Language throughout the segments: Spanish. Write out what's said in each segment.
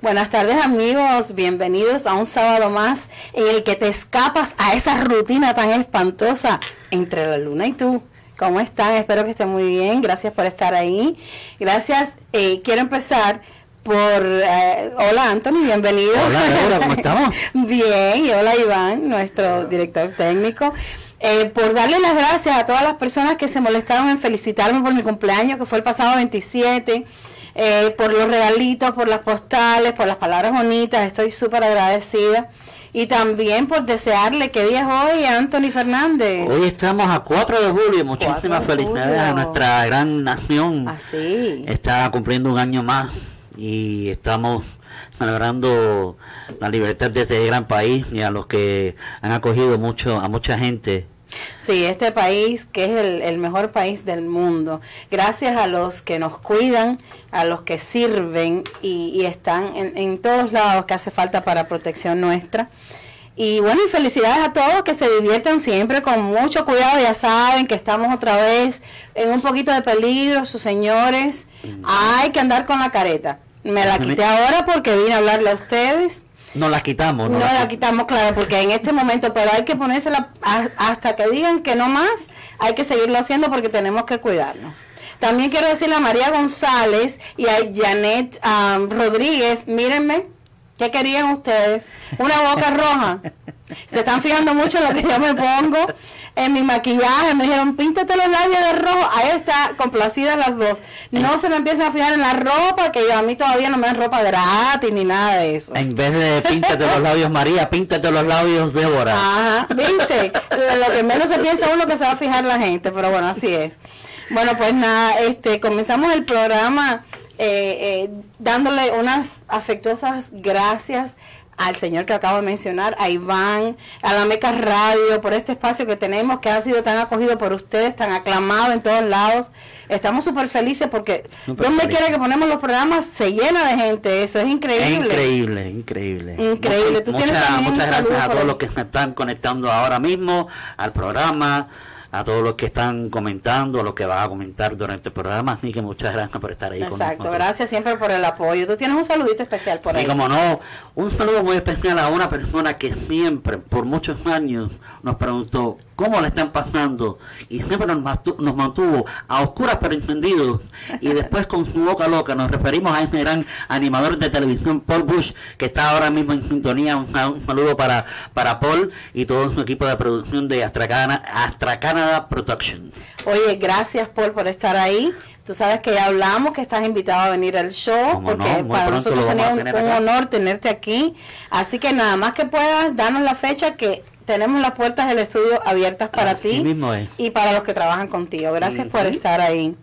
Buenas tardes amigos, bienvenidos a un sábado más en el que te escapas a esa rutina tan espantosa entre la luna y tú. ¿Cómo están? Espero que estén muy bien. Gracias por estar ahí. Gracias. Eh, quiero empezar por... Eh, hola Anthony, bienvenido. Hola, ¿cómo estamos? bien, y hola Iván, nuestro director técnico. Eh, por darle las gracias a todas las personas que se molestaron en felicitarme por mi cumpleaños, que fue el pasado 27, eh, por los regalitos, por las postales, por las palabras bonitas, estoy súper agradecida. Y también por desearle que día es hoy a Anthony Fernández. Hoy estamos a 4 de julio, muchísimas felicidades a nuestra gran nación. Así. Está cumpliendo un año más y estamos celebrando la libertad de este gran país y a los que han acogido mucho a mucha gente Sí, este país que es el, mejor país del mundo, gracias a los que nos cuidan, a los que sirven y, están en, todos lados que hace falta para protección nuestra. Y bueno, y felicidades a todos que se diviertan siempre con mucho cuidado. Ya saben que estamos otra vez en un poquito de peligro, sus señores. Hay que andar con la careta. Me la quité ahora porque vine a hablarle a ustedes no la quitamos. No, la, quitamos, claro, porque en este momento, pero hay que ponérsela hasta que digan que no más, hay que seguirlo haciendo porque tenemos que cuidarnos. También quiero decirle a María González y a Janet um, Rodríguez, mírenme, ¿qué querían ustedes? Una boca roja. Se están fijando mucho en lo que yo me pongo en mi maquillaje, me dijeron, píntate los labios de rojo, ahí está, complacidas las dos. No se me empiezan a fijar en la ropa, que yo, a mí todavía no me dan ropa gratis ni nada de eso. En vez de píntate los labios María, píntate los labios Débora. Ajá, viste, lo que menos se piensa uno que se va a fijar la gente, pero bueno, así es. Bueno, pues nada, este, comenzamos el programa eh, eh, dándole unas afectuosas gracias al señor que acabo de mencionar, a Iván, a la Meca Radio, por este espacio que tenemos, que ha sido tan acogido por ustedes, tan aclamado en todos lados. Estamos súper felices porque donde quiera que ponemos los programas se llena de gente, eso es increíble. increíble, increíble. Increíble. muchas gracias a todos los que se están conectando ahora mismo al programa a todos los que están comentando, a los que van a comentar durante el programa. Así que muchas gracias por estar ahí Exacto, con nosotros. gracias siempre por el apoyo. Tú tienes un saludito especial por ahí. Sí, como no, un saludo muy especial a una persona que siempre, por muchos años, nos preguntó cómo le están pasando y siempre nos mantuvo, a oscuras pero encendidos y después con su boca loca nos referimos a ese gran animador de televisión Paul Bush que está ahora mismo en sintonía un, saludo para para Paul y todo su equipo de producción de Astra, Canada Productions oye gracias Paul por estar ahí Tú sabes que ya hablamos que estás invitado a venir al show, porque para nosotros sería un, honor tenerte aquí. Así que nada más que puedas, darnos la fecha que tenemos las puertas del estudio abiertas para ti y para los que trabajan contigo. Gracias por estar ahí.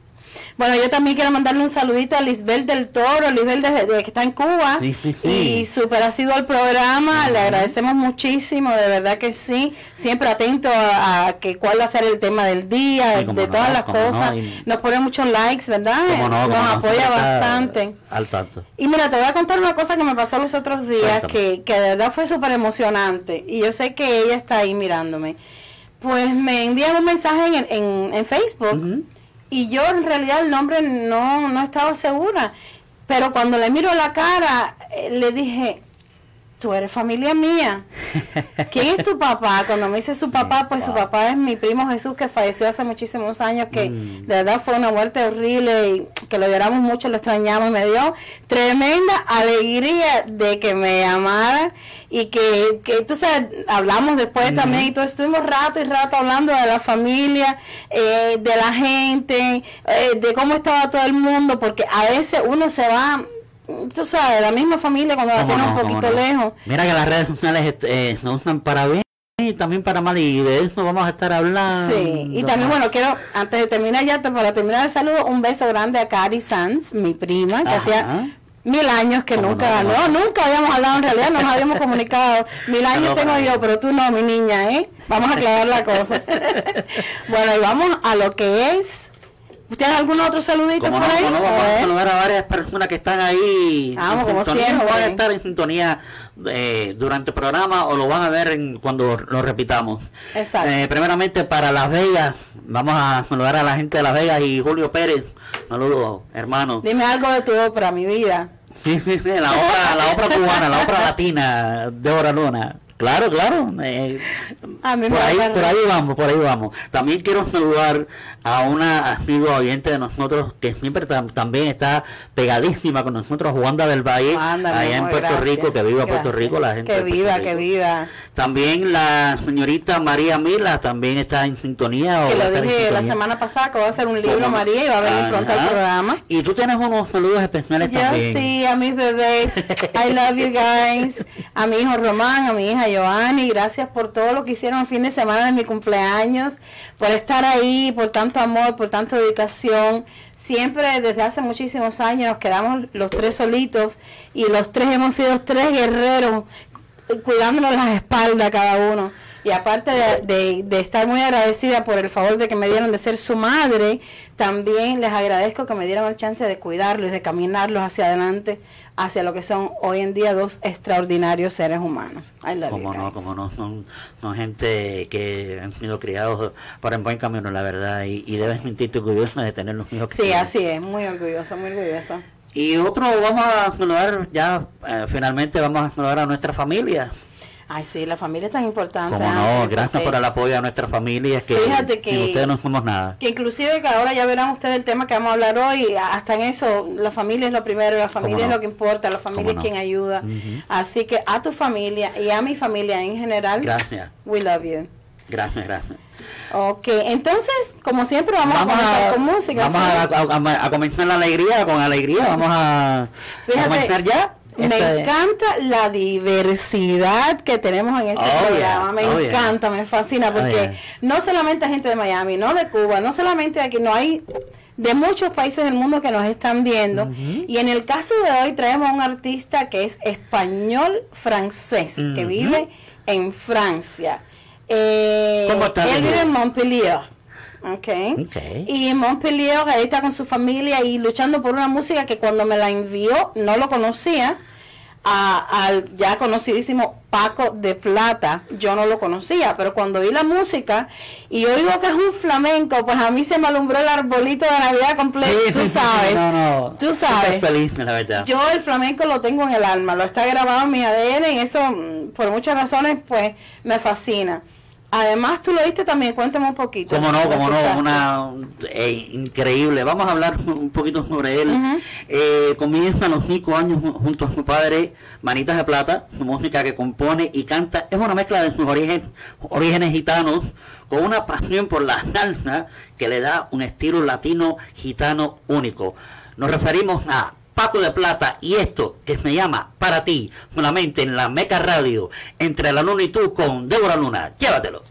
Bueno, yo también quiero mandarle un saludito a Lisbel del Toro, Lisbel desde, que está en Cuba. Sí, sí, sí. Y súper ha sido el programa, le agradecemos muchísimo, de verdad que sí. Siempre atento a, que cuál va a ser el tema del día, de, todas las cosas. Nos pone muchos likes, ¿verdad? Nos apoya bastante. Al tanto. Y mira, te voy a contar una cosa que me pasó los otros días, que, que de verdad fue súper emocionante. Y yo sé que ella está ahí mirándome. Pues me envían un mensaje en, en, en Facebook y yo en realidad el nombre no, no estaba segura. Pero cuando le miro la cara, eh, le dije, tú eres familia mía. ¿Quién es tu papá? Cuando me dice su papá, pues su papá es mi primo Jesús que falleció hace muchísimos años, que mm. de verdad fue una muerte horrible y que lo lloramos mucho, lo extrañamos me dio tremenda alegría de que me amara y que, que tú sabes, hablamos después también y todo, estuvimos rato y rato hablando de la familia, eh, de la gente, eh, de cómo estaba todo el mundo, porque a veces uno se va tú sabes, la misma familia cuando la tiene un poquito lejos. Mira que las redes sociales eh, se usan para bien y también para mal y de eso vamos a estar hablando. Sí, y también bueno, quiero, antes de terminar ya, para terminar el saludo, un beso grande a Cari Sanz, mi prima, que hacía mil años que nunca, no, nunca habíamos hablado en realidad, no nos habíamos comunicado. Mil años tengo yo, pero tú no, mi niña, ¿eh? Vamos a aclarar la cosa. bueno, y vamos a lo que es ¿Usted algún otro saludito por ahí? vamos a saludar a varias personas que están ahí vamos, en sintonía, van a estar en sintonía eh, durante el programa o lo van a ver cuando lo repitamos. Exacto. Eh, primeramente para Las Vegas, vamos a saludar a la gente de Las Vegas y Julio Pérez. Saludos, hermano. Dime algo de tu obra, mi vida. Sí, sí, sí, la obra, la obra cubana, la obra latina de Hora Luna. Claro, claro. Eh, por, ahí, por ahí vamos, por ahí vamos. También quiero saludar a una sido oyente de nosotros que siempre también está pegadísima con nosotros, Wanda del Valle, allá en Puerto Rico, que viva Puerto Rico, la gente. Que viva, que viva. También la señorita María Mila también está en sintonía. Que lo dije la semana pasada que va a hacer un libro María y va a venir pronto al programa. Y tú tienes unos saludos especiales Yo también. sí, a mis bebés. I love you guys. A mi hijo Román, a mi hija Joanny, gracias por todo lo que hicieron el fin de semana de mi cumpleaños, por estar ahí, por tanto amor, por tanta dedicación. Siempre desde hace muchísimos años nos quedamos los tres solitos y los tres hemos sido tres guerreros cuidándonos las espaldas cada uno. Y aparte de, de, estar muy agradecida por el favor de que me dieron de ser su madre, también les agradezco que me dieron el chance de cuidarlos y de caminarlos hacia adelante, hacia lo que son hoy en día dos extraordinarios seres humanos. como no, como no, son, son gente que han sido criados para el buen camino, la verdad, y, y debes sentirte orgullosa de tener los hijos Sí, así es, muy orgullosa, muy orgullosa. Y otro, vamos a saludar, ya eh, finalmente vamos a saludar a nuestras familias. Ay, sí, la familia es tan importante. Como no, gracias por el apoyo a nuestra familia. Que, Fíjate que, sin ustedes no somos nada. Que inclusive que ahora ya verán ustedes el tema que vamos a hablar hoy, hasta en eso, la familia es lo primero, la familia es lo que importa, la familia es quien ayuda. Así que a tu familia y a mi familia en general, gracias. We love you. Gracias, gracias. Ok, entonces, como siempre, vamos, a comenzar con música. Vamos a, comenzar la alegría, con alegría, vamos a, comenzar ya. Me encanta la diversidad que tenemos en este oh, programa, me oh, encanta, me fascina, oh, porque no solamente hay gente de Miami, no de Cuba, no solamente aquí, no hay de muchos países del mundo que nos están viendo. Y en el caso de hoy traemos a un artista que es español francés, que vive en Francia. Eh, él vive en Montpellier. Okay. Y en Montpellier ahí está con su familia y luchando por una música que cuando me la envió no lo conocía. al ya conocidísimo Paco de Plata, yo no lo conocía, pero cuando vi la música y oigo que es un flamenco, pues a mí se me alumbró el arbolito de Navidad completo, tú sabes. No, no, tú sabes. Feliz, la verdad. Yo el flamenco lo tengo en el alma, lo está grabado en mi ADN y eso mm, por muchas razones pues me fascina. Además, tú lo viste también, cuéntame un poquito. Cómo no, cómo no, una eh, increíble. Vamos a hablar un poquito sobre él. Eh, comienza a los cinco años junto a su padre, Manitas de Plata, su música que compone y canta es una mezcla de sus orígenes, orígenes gitanos con una pasión por la salsa que le da un estilo latino gitano único. Nos referimos a Paco de Plata y esto que se llama Para ti, solamente en la Meca Radio, entre la luna y tú con Débora Luna. Llévatelo.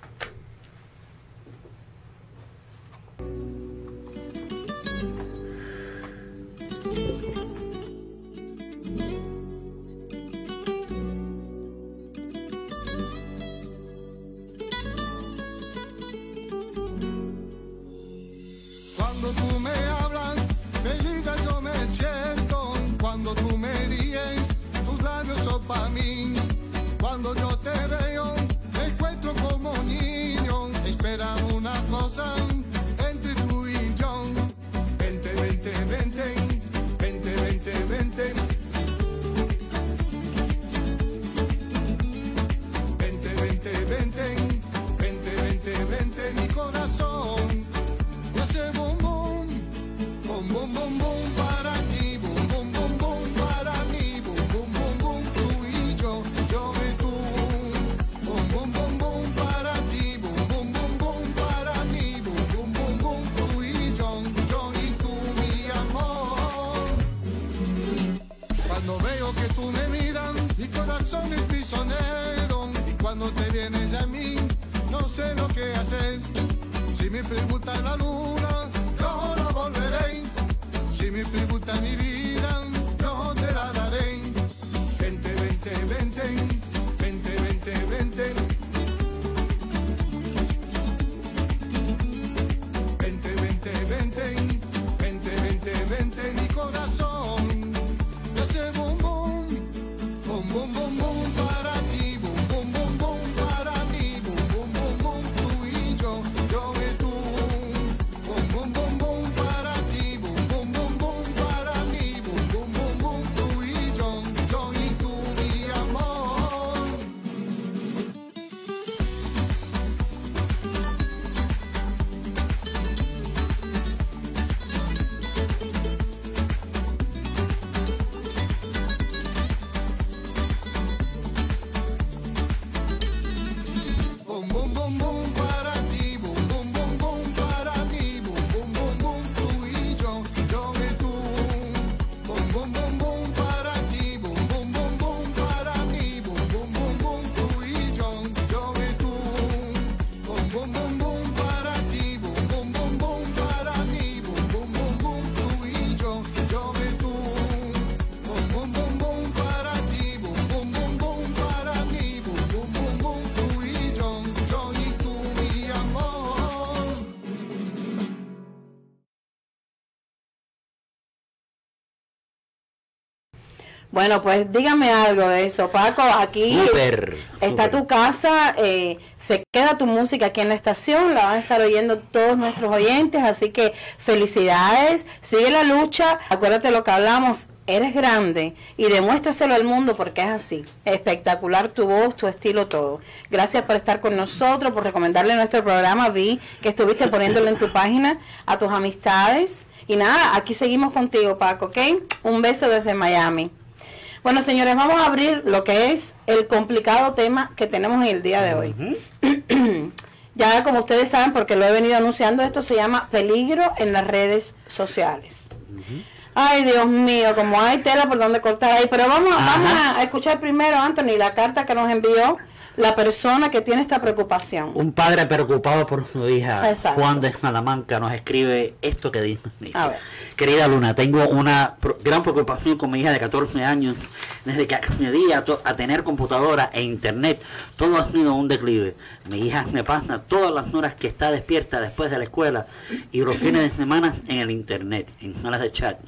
para mí. Cuando yo te veo en ella en mí, no sé lo que hacer. Si me preguntan la luna, yo no volveré. Si me preguntan mi vida, Bueno, pues dígame algo de eso, Paco. Aquí está tu casa, eh, se queda tu música aquí en la estación, la van a estar oyendo todos nuestros oyentes, así que felicidades, sigue la lucha, acuérdate lo que hablamos, eres grande y demuéstraselo al mundo porque es así. Espectacular tu voz, tu estilo, todo. Gracias por estar con nosotros, por recomendarle nuestro programa. Vi que estuviste poniéndolo en tu página a tus amistades. Y nada, aquí seguimos contigo, Paco, ¿ok? Un beso desde Miami. Bueno, señores, vamos a abrir lo que es el complicado tema que tenemos en el día de hoy. ya como ustedes saben, porque lo he venido anunciando, esto se llama peligro en las redes sociales. Ay, Dios mío, como hay tela por donde cortar ahí. Pero vamos, vamos a escuchar primero, Anthony, la carta que nos envió la persona que tiene esta preocupación. Un padre preocupado por su hija, Juan de Salamanca, nos escribe esto que dice. Querida Luna, tengo una gran preocupación con mi hija de 14 años. Desde que accedí a, a tener computadora e internet, todo ha sido un declive. Mi hija se pasa todas las horas que está despierta después de la escuela y los fines de semana en el internet, en salas de chat.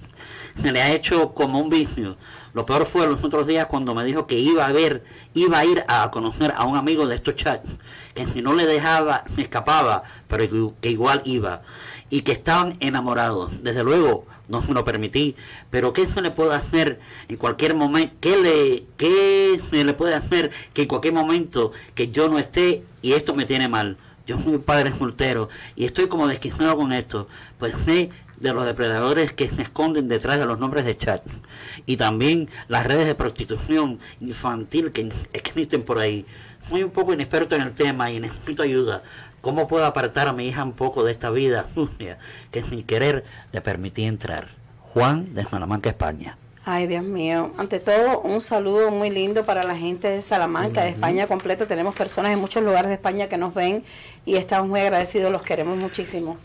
Se le ha hecho como un vicio lo peor fue los otros días cuando me dijo que iba a ver, iba a ir a conocer a un amigo de estos chats, que si no le dejaba, se escapaba, pero que, igual iba, y que estaban enamorados. Desde luego, no se lo permití, pero ¿qué se le puede hacer en cualquier momento? ¿Qué, le, ¿Qué se le puede hacer que en cualquier momento que yo no esté y esto me tiene mal? Yo soy un padre soltero y estoy como desquiciado con esto, pues sé de los depredadores que se esconden detrás de los nombres de chats y también las redes de prostitución infantil que existen por ahí. Soy un poco inexperto en el tema y necesito ayuda. ¿Cómo puedo apartar a mi hija un poco de esta vida sucia que sin querer le permití entrar? Juan de Salamanca, España. Ay, Dios mío. Ante todo, un saludo muy lindo para la gente de Salamanca, de España completa. Tenemos personas en muchos lugares de España que nos ven y estamos muy agradecidos, los queremos muchísimo.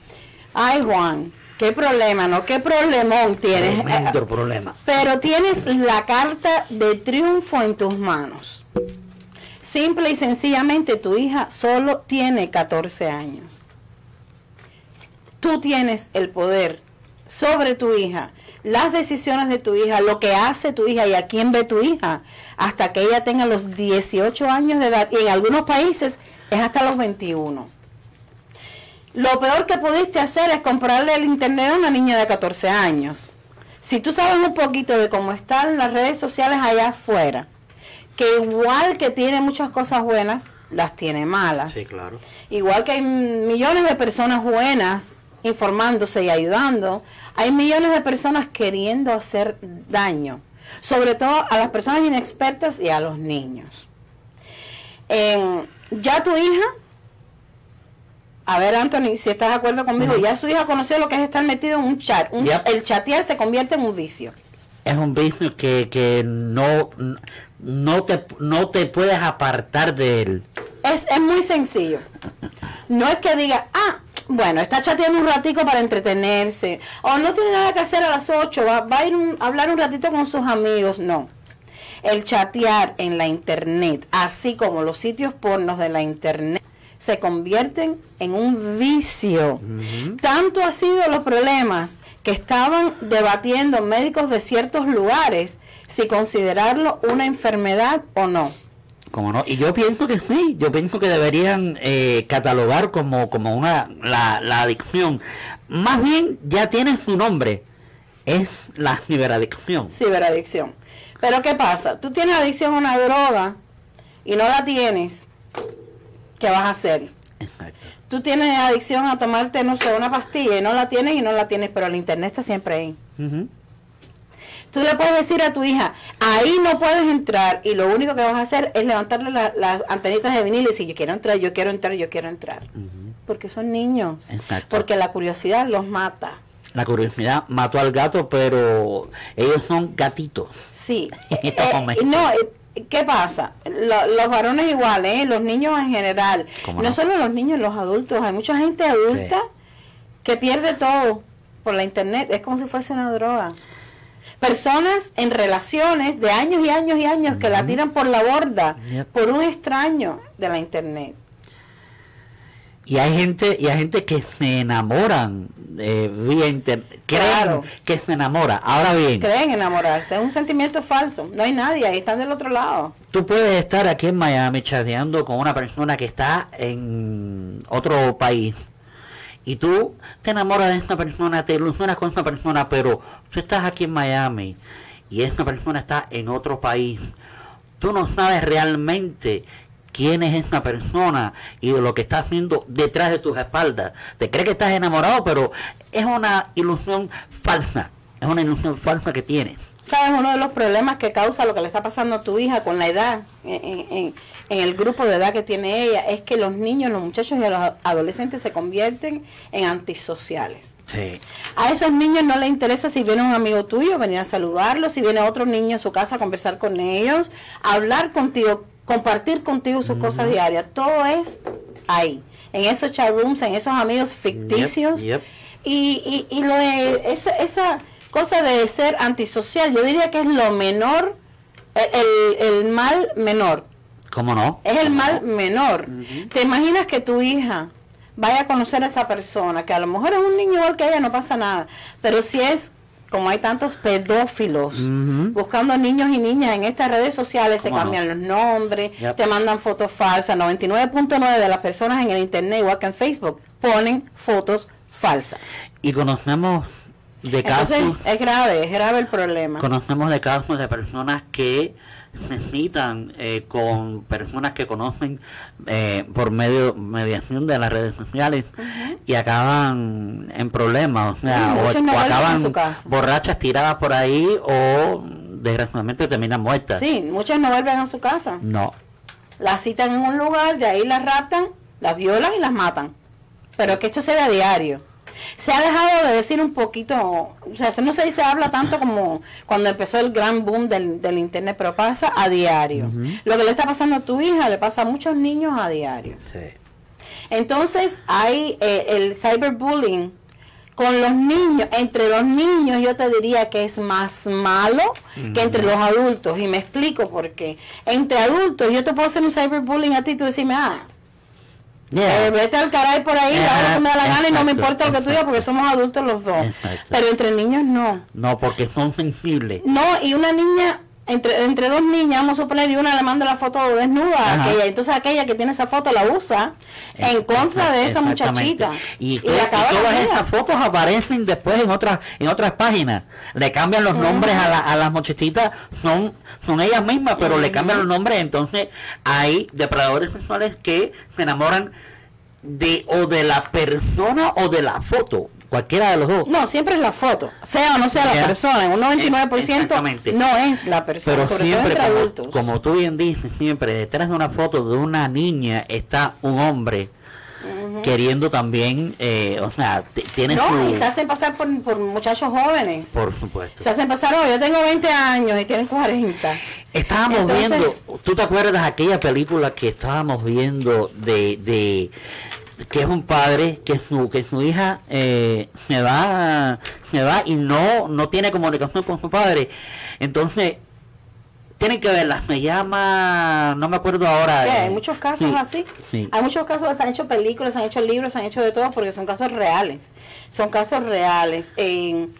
Ay, Juan, ¿Qué problema, no? ¿Qué problemón tienes? Tremendo problema. Pero tienes la carta de triunfo en tus manos. Simple y sencillamente tu hija solo tiene 14 años. Tú tienes el poder sobre tu hija, las decisiones de tu hija, lo que hace tu hija y a quién ve tu hija, hasta que ella tenga los 18 años de edad y en algunos países es hasta los 21. Lo peor que pudiste hacer es comprarle el internet a una niña de 14 años. Si tú sabes un poquito de cómo están las redes sociales allá afuera, que igual que tiene muchas cosas buenas, las tiene malas. Sí, claro. Igual que hay millones de personas buenas informándose y ayudando, hay millones de personas queriendo hacer daño, sobre todo a las personas inexpertas y a los niños. ya tu hija a ver, Anthony, si estás de acuerdo conmigo, ya su hija conoció lo que es estar metido en un chat. El chatear se convierte en un vicio. Es un vicio que, que no, no, te, no te puedes apartar de él. Es, es muy sencillo. No es que diga, ah, bueno, está chateando un ratico para entretenerse, o no tiene nada que hacer a las 8, va, va a ir a hablar un ratito con sus amigos. No. El chatear en la internet, así como los sitios pornos de la internet, se convierten en un vicio. Tanto ha sido los problemas que estaban debatiendo médicos de ciertos lugares si considerarlo una enfermedad o no. Como no, y yo pienso que sí, yo pienso que deberían eh, catalogar como, como una la, la adicción. Más bien ya tiene su nombre, es la ciberadicción. Ciberadicción. Pero ¿qué pasa? Tú tienes adicción a una droga y no la tienes ¿qué vas a hacer? Exacto. Tú tienes adicción a tomarte, no sé, una pastilla y no la tienes y no la tienes, pero el internet está siempre ahí. Tú le puedes decir a tu hija, ahí no puedes entrar y lo único que vas a hacer es levantarle las antenitas de vinil y decir, yo quiero entrar, yo quiero entrar, yo quiero entrar. Porque son niños. Exacto. Porque la curiosidad los mata. La curiosidad mató al gato, pero ellos son gatitos. Sí. eh, no, eh, ¿Qué pasa? los varones iguales, ¿eh? los niños en general. No? solo los niños, los adultos. Hay mucha gente adulta que pierde todo por la internet. Es como si fuese una droga. Personas en relaciones de años y años y años que la tiran por la borda por un extraño de la internet. Y hay gente, y hay gente que se enamoran eh, vía internet, creen que se enamora. Ahora bien, creen enamorarse, es un sentimiento falso. No hay nadie, ahí están del otro lado. Tú puedes estar aquí en Miami chateando con una persona que está en otro país y tú te enamoras de esa persona, te ilusionas con esa persona, pero tú estás aquí en Miami y esa persona está en otro país. Tú no sabes realmente quién es esa persona y de lo que está haciendo detrás de tus espaldas. Te crees que estás enamorado, pero es una ilusión falsa. Es una ilusión falsa que tienes. ¿Sabes? Uno de los problemas que causa lo que le está pasando a tu hija con la edad, en, el grupo de edad que tiene ella, es que los niños, los muchachos y los adolescentes se convierten en antisociales. Sí. A esos niños no les interesa si viene un amigo tuyo, venir a saludarlo, si viene otro niño a su casa a conversar con ellos, hablar contigo, compartir contigo sus cosas diarias. Todo es ahí, en esos chat rooms, en esos amigos ficticios. Y, y, lo de esa, esa cosa de ser antisocial, yo diría que es lo menor, el, el mal menor. ¿Cómo no? Es el mal menor. ¿Te imaginas que tu hija vaya a conocer a esa persona, que a lo mejor es un niño igual que ella, no pasa nada, pero si es como hay tantos pedófilos buscando niños y niñas en estas redes sociales, se cambian los nombres, te mandan fotos falsas. 99.9 de las personas en el internet, igual que en Facebook, ponen fotos falsas. Y conocemos de casos. es grave, es grave el problema. Conocemos de casos de personas que se citan eh, con personas que conocen eh, por medio mediación de las redes sociales y acaban en problemas, o sea, o, acaban borrachas tiradas por ahí o desgraciadamente terminan muertas. Sí, muchas no vuelven a su casa. No. Las citan en un lugar, de ahí las raptan, las violan y las matan. Pero que esto se ve a diario se ha dejado de decir un poquito, o sea, no se dice, habla tanto como cuando empezó el gran boom del, del Internet, pero pasa a diario. Lo que le está pasando a tu hija le pasa a muchos niños a diario. Entonces hay eh, el cyberbullying con los niños, entre los niños yo te diría que es más malo que entre los adultos. Y me explico por qué. Entre adultos yo te puedo hacer un cyberbullying a ti y tú decirme, ah, eh, vete al caray por ahí, ahora me da la gana y no me importa lo que tú digas porque somos adultos los dos. Pero entre niños no. No, porque son sensibles. No, y una niña, entre, entre dos niñas, vamos a suponer, y una le manda la foto desnuda a aquella, entonces aquella que tiene esa foto la usa en contra de esa muchachita. Y, todas esas fotos aparecen después en otras en otras páginas. Le cambian los nombres a, a las muchachitas, son son ellas mismas, pero le cambian los nombres, entonces hay depredadores sexuales que se enamoran de o de la persona o de la foto. Cualquiera de los dos. No, siempre es la foto, sea o no sea la persona. En un 99% no es la persona, Pero siempre, como, Como tú bien dices, siempre detrás de una foto de una niña está un hombre queriendo también, eh, o sea, tienen No, y se hacen pasar por, por, muchachos jóvenes. Por supuesto. Se hacen pasar, oh, yo tengo 20 años y tienen 40. Estábamos viendo, ¿tú te acuerdas de aquella película que estábamos viendo de, de que es un padre que su que su hija eh, se va se va y no no tiene comunicación con su padre entonces tienen que verla, se llama, no me acuerdo ahora. hay muchos casos así. Hay muchos casos, se han hecho películas, se han hecho libros, se han hecho de todo porque son casos reales. Son casos reales. En,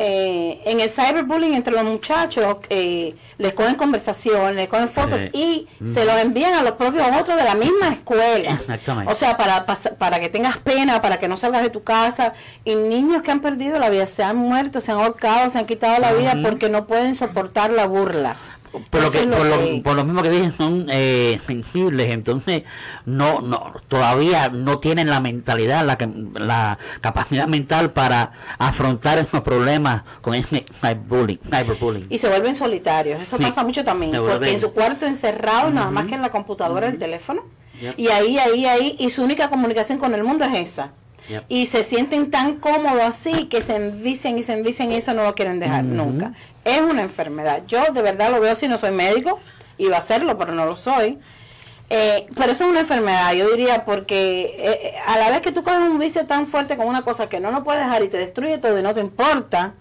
eh, en el cyberbullying entre los muchachos, eh, les cogen conversaciones, les cogen fotos y se los envían a los propios otros de la misma escuela. Exactamente. O sea, para, para, que tengas pena, para que no salgas de tu casa. Y niños que han perdido la vida, se han muerto, se han ahorcado, se han quitado la vida porque no pueden soportar la burla por lo, que, por, lo, por lo mismo que dije son eh, sensibles entonces no no todavía no tienen la mentalidad la la capacidad mental para afrontar esos problemas con ese cyberbullying, cyberbullying. y se vuelven solitarios eso pasa mucho también porque en su cuarto encerrado nada más que en la computadora el teléfono y ahí ahí ahí y su única comunicación con el mundo es esa y se sienten tan cómodos así que se envician y se envician y eso no lo quieren dejar nunca. Es una enfermedad. Yo de verdad lo veo si no soy médico, iba a serlo, pero no lo soy. Eh, pero eso es una enfermedad, yo diría, porque eh, a la vez que tú coges un vicio tan fuerte con una cosa que no lo puedes dejar y te destruye todo y no te importa,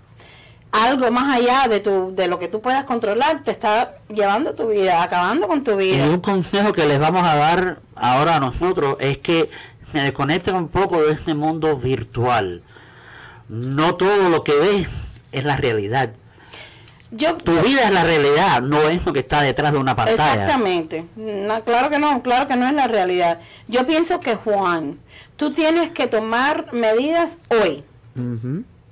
algo más allá de tu de lo que tú puedas controlar te está llevando tu vida, acabando con tu vida. Y un consejo que les vamos a dar ahora a nosotros es que se desconecten un poco de ese mundo virtual. No todo lo que ves es la realidad. Yo, tu vida es la realidad, no eso que está detrás de una pantalla. Exactamente. claro que no, claro que no es la realidad. Yo pienso que Juan, tú tienes que tomar medidas hoy.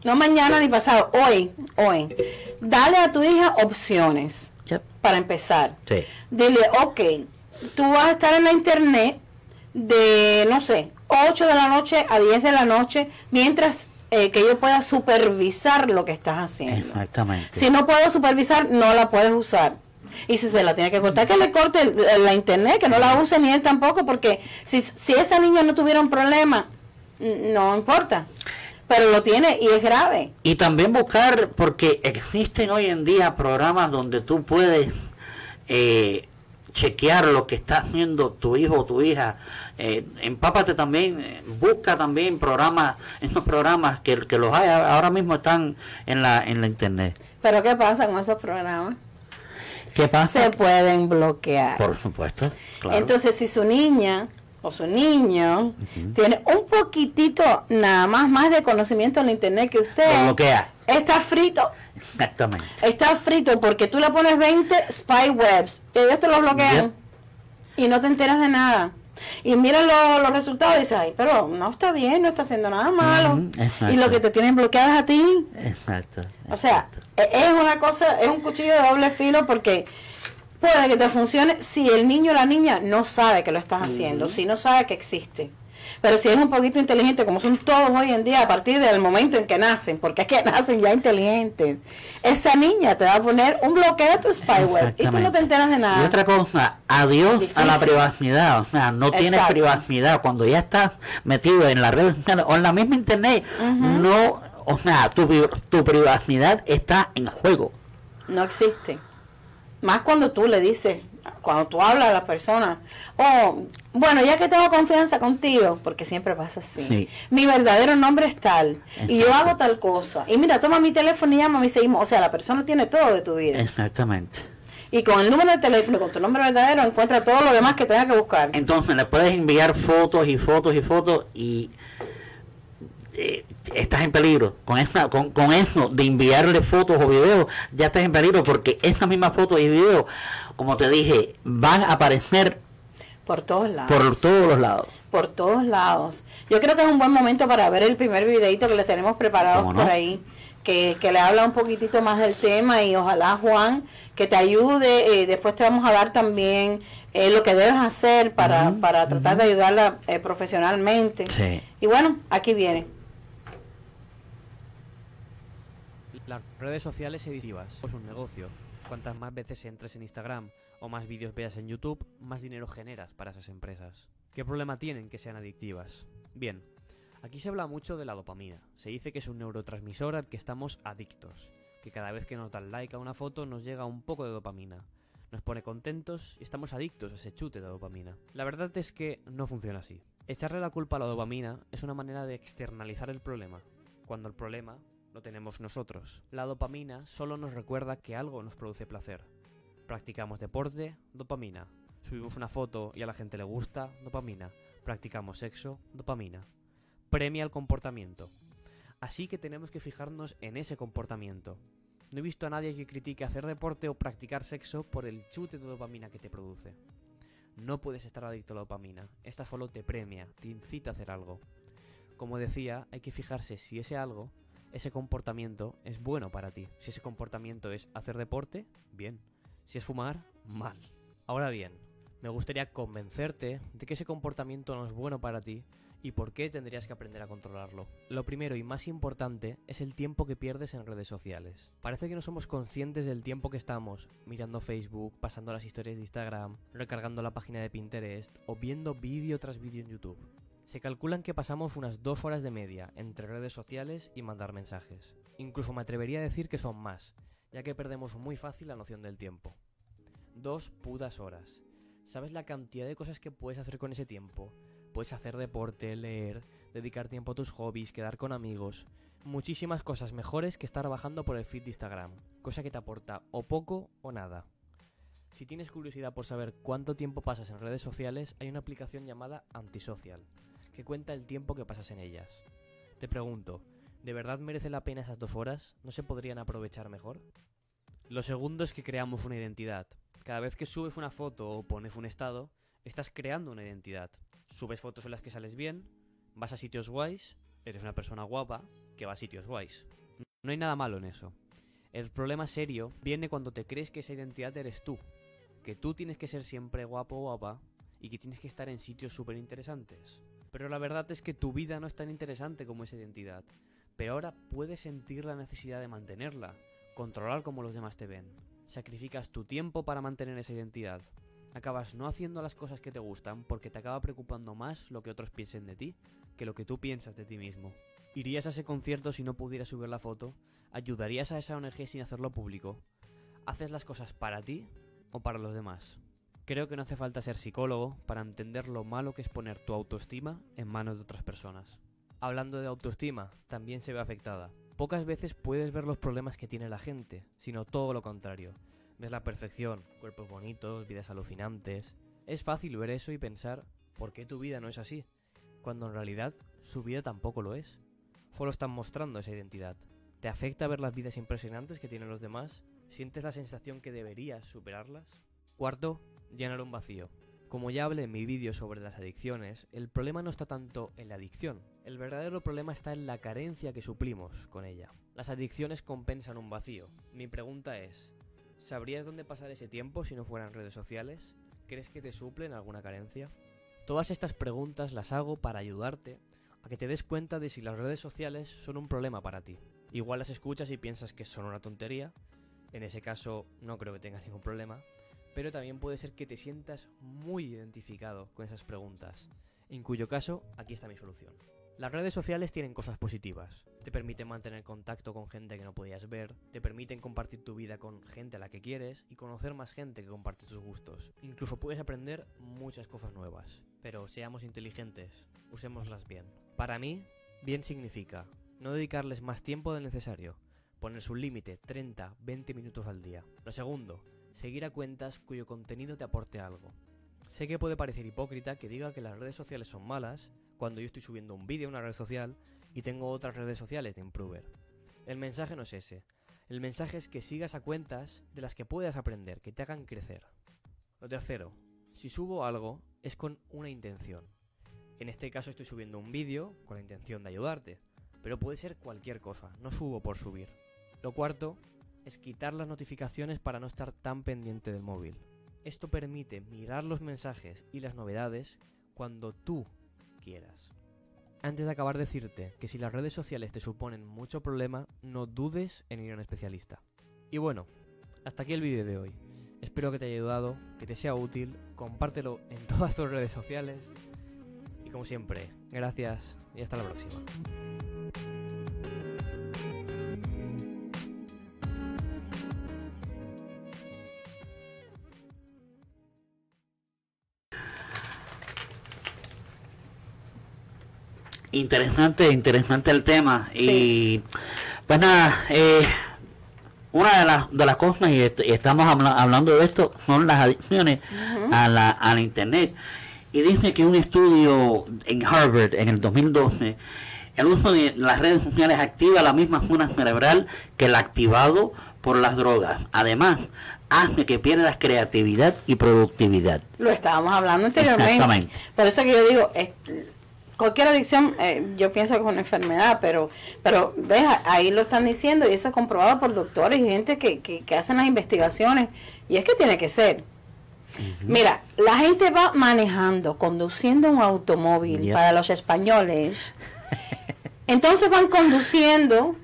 No mañana ni pasado, hoy, hoy. Dale a tu hija opciones para empezar. Dile, ok, tú vas a estar en la internet de, no sé, 8 de la noche a 10 de la noche, mientras eh, que yo pueda supervisar lo que estás haciendo. Exactamente. Si no puedo supervisar, no la puedes usar. Y si se la tiene que cortar, que le corte la internet, que no la use ni él tampoco, porque si, si esa niña no tuviera un problema, no importa. Pero lo tiene y es grave. Y también buscar, porque existen hoy en día programas donde tú puedes eh, chequear lo que está haciendo tu hijo o tu hija. Eh, empápate también, eh, busca también programas, esos programas que, que los hay, ahora mismo están en la, en la internet. Pero ¿qué pasa con esos programas? ¿Qué pasa? Se pueden bloquear. Por supuesto. Entonces, si su niña o su niño tiene un poquitito nada más más de conocimiento en internet que usted, bloquea. Está frito. Exactamente. Está frito porque tú le pones 20 spy webs y ellos te lo bloquean y no te enteras de nada. Y mira los resultados y dices, ay, pero no está bien, no está haciendo nada malo. y lo que te tienen bloqueado es a ti. Exacto. O sea, e, es una cosa, es un cuchillo de doble filo porque puede que te funcione si el niño o la niña no sabe que lo estás haciendo, si no sabe que existe. Pero si es un poquito inteligente, como son todos hoy en día, a partir del momento en que nacen, porque es que nacen ya inteligentes, esa niña te va a poner un bloqueo a tu spyware y tú no te enteras de nada. Y otra cosa, adiós a la privacidad, o sea, no tienes privacidad. Cuando ya estás metido en la red o en la misma internet, no, o sea, tu, tu privacidad está en juego. No existe. Más cuando tú le dices, cuando tú hablas a la persona, oh, bueno, ya que tengo confianza contigo, porque siempre pasa así, mi verdadero nombre es tal, y yo hago tal cosa, y mira, toma mi teléfono y llama y seguimos, o sea, la persona tiene todo de tu vida. Exactamente. Y con el número de teléfono, con tu nombre verdadero, encuentra todo lo demás que tenga que buscar. Entonces le puedes enviar fotos y fotos y fotos y eh, estás en peligro. Con, esa, con, con eso de enviarle fotos o videos, ya estás en peligro porque esas mismas fotos y videos como te dije, van a aparecer por todos lados. Por todos los lados. Por todos lados. Yo creo que es un buen momento para ver el primer videito que les tenemos preparado por ahí. Que, le habla un poquitito más del tema y ojalá Juan que te ayude. Eh, después te vamos a dar también eh, lo que debes hacer para, para tratar de ayudarla eh, profesionalmente. Y bueno, aquí viene. Las redes sociales editivas es un negocio Cuantas más veces entres en Instagram o más vídeos veas en YouTube, más dinero generas para esas empresas. ¿Qué problema tienen que sean adictivas? Bien, aquí se habla mucho de la dopamina. Se dice que es un neurotransmisor al que estamos adictos, que cada vez que nos dan like a una foto nos llega un poco de dopamina. Nos pone contentos y estamos adictos a ese chute de dopamina. La verdad es que no funciona así. Echarle la culpa a la dopamina es una manera de externalizar el problema, cuando el problema lo tenemos nosotros. La dopamina solo nos recuerda que algo nos produce placer. Practicamos deporte, dopamina. Subimos una foto y a la gente le gusta, dopamina. Practicamos sexo, dopamina. Premia el comportamiento. Así que tenemos que fijarnos en ese comportamiento. No he visto a nadie que critique hacer deporte o practicar sexo por el chute de dopamina que te produce. No puedes estar adicto a la dopamina. Esta solo te premia, te incita a hacer algo. Como decía, hay que fijarse si ese algo ese comportamiento es bueno para ti. Si ese comportamiento es hacer deporte, bien. Si es fumar, mal. Ahora bien, me gustaría convencerte de que ese comportamiento no es bueno para ti y por qué tendrías que aprender a controlarlo. Lo primero y más importante es el tiempo que pierdes en redes sociales. Parece que no somos conscientes del tiempo que estamos mirando Facebook, pasando las historias de Instagram, recargando la página de Pinterest o viendo vídeo tras vídeo en YouTube. Se calculan que pasamos unas dos horas de media entre redes sociales y mandar mensajes. Incluso me atrevería a decir que son más, ya que perdemos muy fácil la noción del tiempo. Dos putas horas. ¿Sabes la cantidad de cosas que puedes hacer con ese tiempo? Puedes hacer deporte, leer, dedicar tiempo a tus hobbies, quedar con amigos. Muchísimas cosas mejores que estar bajando por el feed de Instagram, cosa que te aporta o poco o nada. Si tienes curiosidad por saber cuánto tiempo pasas en redes sociales, hay una aplicación llamada Antisocial que cuenta el tiempo que pasas en ellas. Te pregunto, ¿de verdad merece la pena esas dos horas? ¿No se podrían aprovechar mejor? Lo segundo es que creamos una identidad. Cada vez que subes una foto o pones un estado, estás creando una identidad. Subes fotos en las que sales bien, vas a sitios guays, eres una persona guapa que va a sitios guays. No hay nada malo en eso. El problema serio viene cuando te crees que esa identidad eres tú, que tú tienes que ser siempre guapo o guapa y que tienes que estar en sitios súper interesantes. Pero la verdad es que tu vida no es tan interesante como esa identidad. Pero ahora puedes sentir la necesidad de mantenerla, controlar cómo los demás te ven. Sacrificas tu tiempo para mantener esa identidad. Acabas no haciendo las cosas que te gustan porque te acaba preocupando más lo que otros piensen de ti que lo que tú piensas de ti mismo. ¿Irías a ese concierto si no pudieras subir la foto? ¿Ayudarías a esa ONG sin hacerlo público? ¿Haces las cosas para ti o para los demás? Creo que no hace falta ser psicólogo para entender lo malo que es poner tu autoestima en manos de otras personas. Hablando de autoestima, también se ve afectada. Pocas veces puedes ver los problemas que tiene la gente, sino todo lo contrario. Ves la perfección, cuerpos bonitos, vidas alucinantes. Es fácil ver eso y pensar, ¿por qué tu vida no es así? Cuando en realidad su vida tampoco lo es. Solo están mostrando esa identidad. ¿Te afecta ver las vidas impresionantes que tienen los demás? ¿Sientes la sensación que deberías superarlas? Cuarto, llenar un vacío. Como ya hablé en mi vídeo sobre las adicciones, el problema no está tanto en la adicción, el verdadero problema está en la carencia que suplimos con ella. Las adicciones compensan un vacío. Mi pregunta es, ¿sabrías dónde pasar ese tiempo si no fueran redes sociales? ¿Crees que te suplen alguna carencia? Todas estas preguntas las hago para ayudarte a que te des cuenta de si las redes sociales son un problema para ti. Igual las escuchas y piensas que son una tontería, en ese caso no creo que tengas ningún problema, pero también puede ser que te sientas muy identificado con esas preguntas, en cuyo caso aquí está mi solución. Las redes sociales tienen cosas positivas. Te permiten mantener contacto con gente que no podías ver, te permiten compartir tu vida con gente a la que quieres y conocer más gente que comparte tus gustos. Incluso puedes aprender muchas cosas nuevas. Pero seamos inteligentes, usémoslas bien. Para mí, bien significa no dedicarles más tiempo del necesario, ponerse un límite 30, 20 minutos al día. Lo segundo, seguir a cuentas cuyo contenido te aporte algo. Sé que puede parecer hipócrita que diga que las redes sociales son malas cuando yo estoy subiendo un vídeo a una red social y tengo otras redes sociales de Improver. El mensaje no es ese. El mensaje es que sigas a cuentas de las que puedas aprender, que te hagan crecer. Lo tercero, si subo algo es con una intención. En este caso estoy subiendo un vídeo con la intención de ayudarte, pero puede ser cualquier cosa, no subo por subir. Lo cuarto es quitar las notificaciones para no estar tan pendiente del móvil. Esto permite mirar los mensajes y las novedades cuando tú quieras. Antes de acabar decirte que si las redes sociales te suponen mucho problema, no dudes en ir a un especialista. Y bueno, hasta aquí el vídeo de hoy. Espero que te haya ayudado, que te sea útil, compártelo en todas tus redes sociales. Y como siempre, gracias y hasta la próxima. Interesante, interesante el tema. Y pues nada, eh, una de las, de las cosas, y, estamos hablando de esto, son las adicciones a, la, a la Internet. Y dice que un estudio en Harvard en el 2012, el uso de las redes sociales activa la misma zona cerebral que el activado por las drogas. Además, hace que pierdas creatividad y productividad. Lo estábamos hablando anteriormente. Exactamente. Por eso que yo digo, cualquier adicción, eh, yo pienso que es una enfermedad, pero, pero ves, ahí lo están diciendo y eso es comprobado por doctores y gente que, que, hacen las investigaciones y es que tiene que ser. Mira, la gente va manejando, conduciendo un automóvil para los españoles. Entonces van conduciendo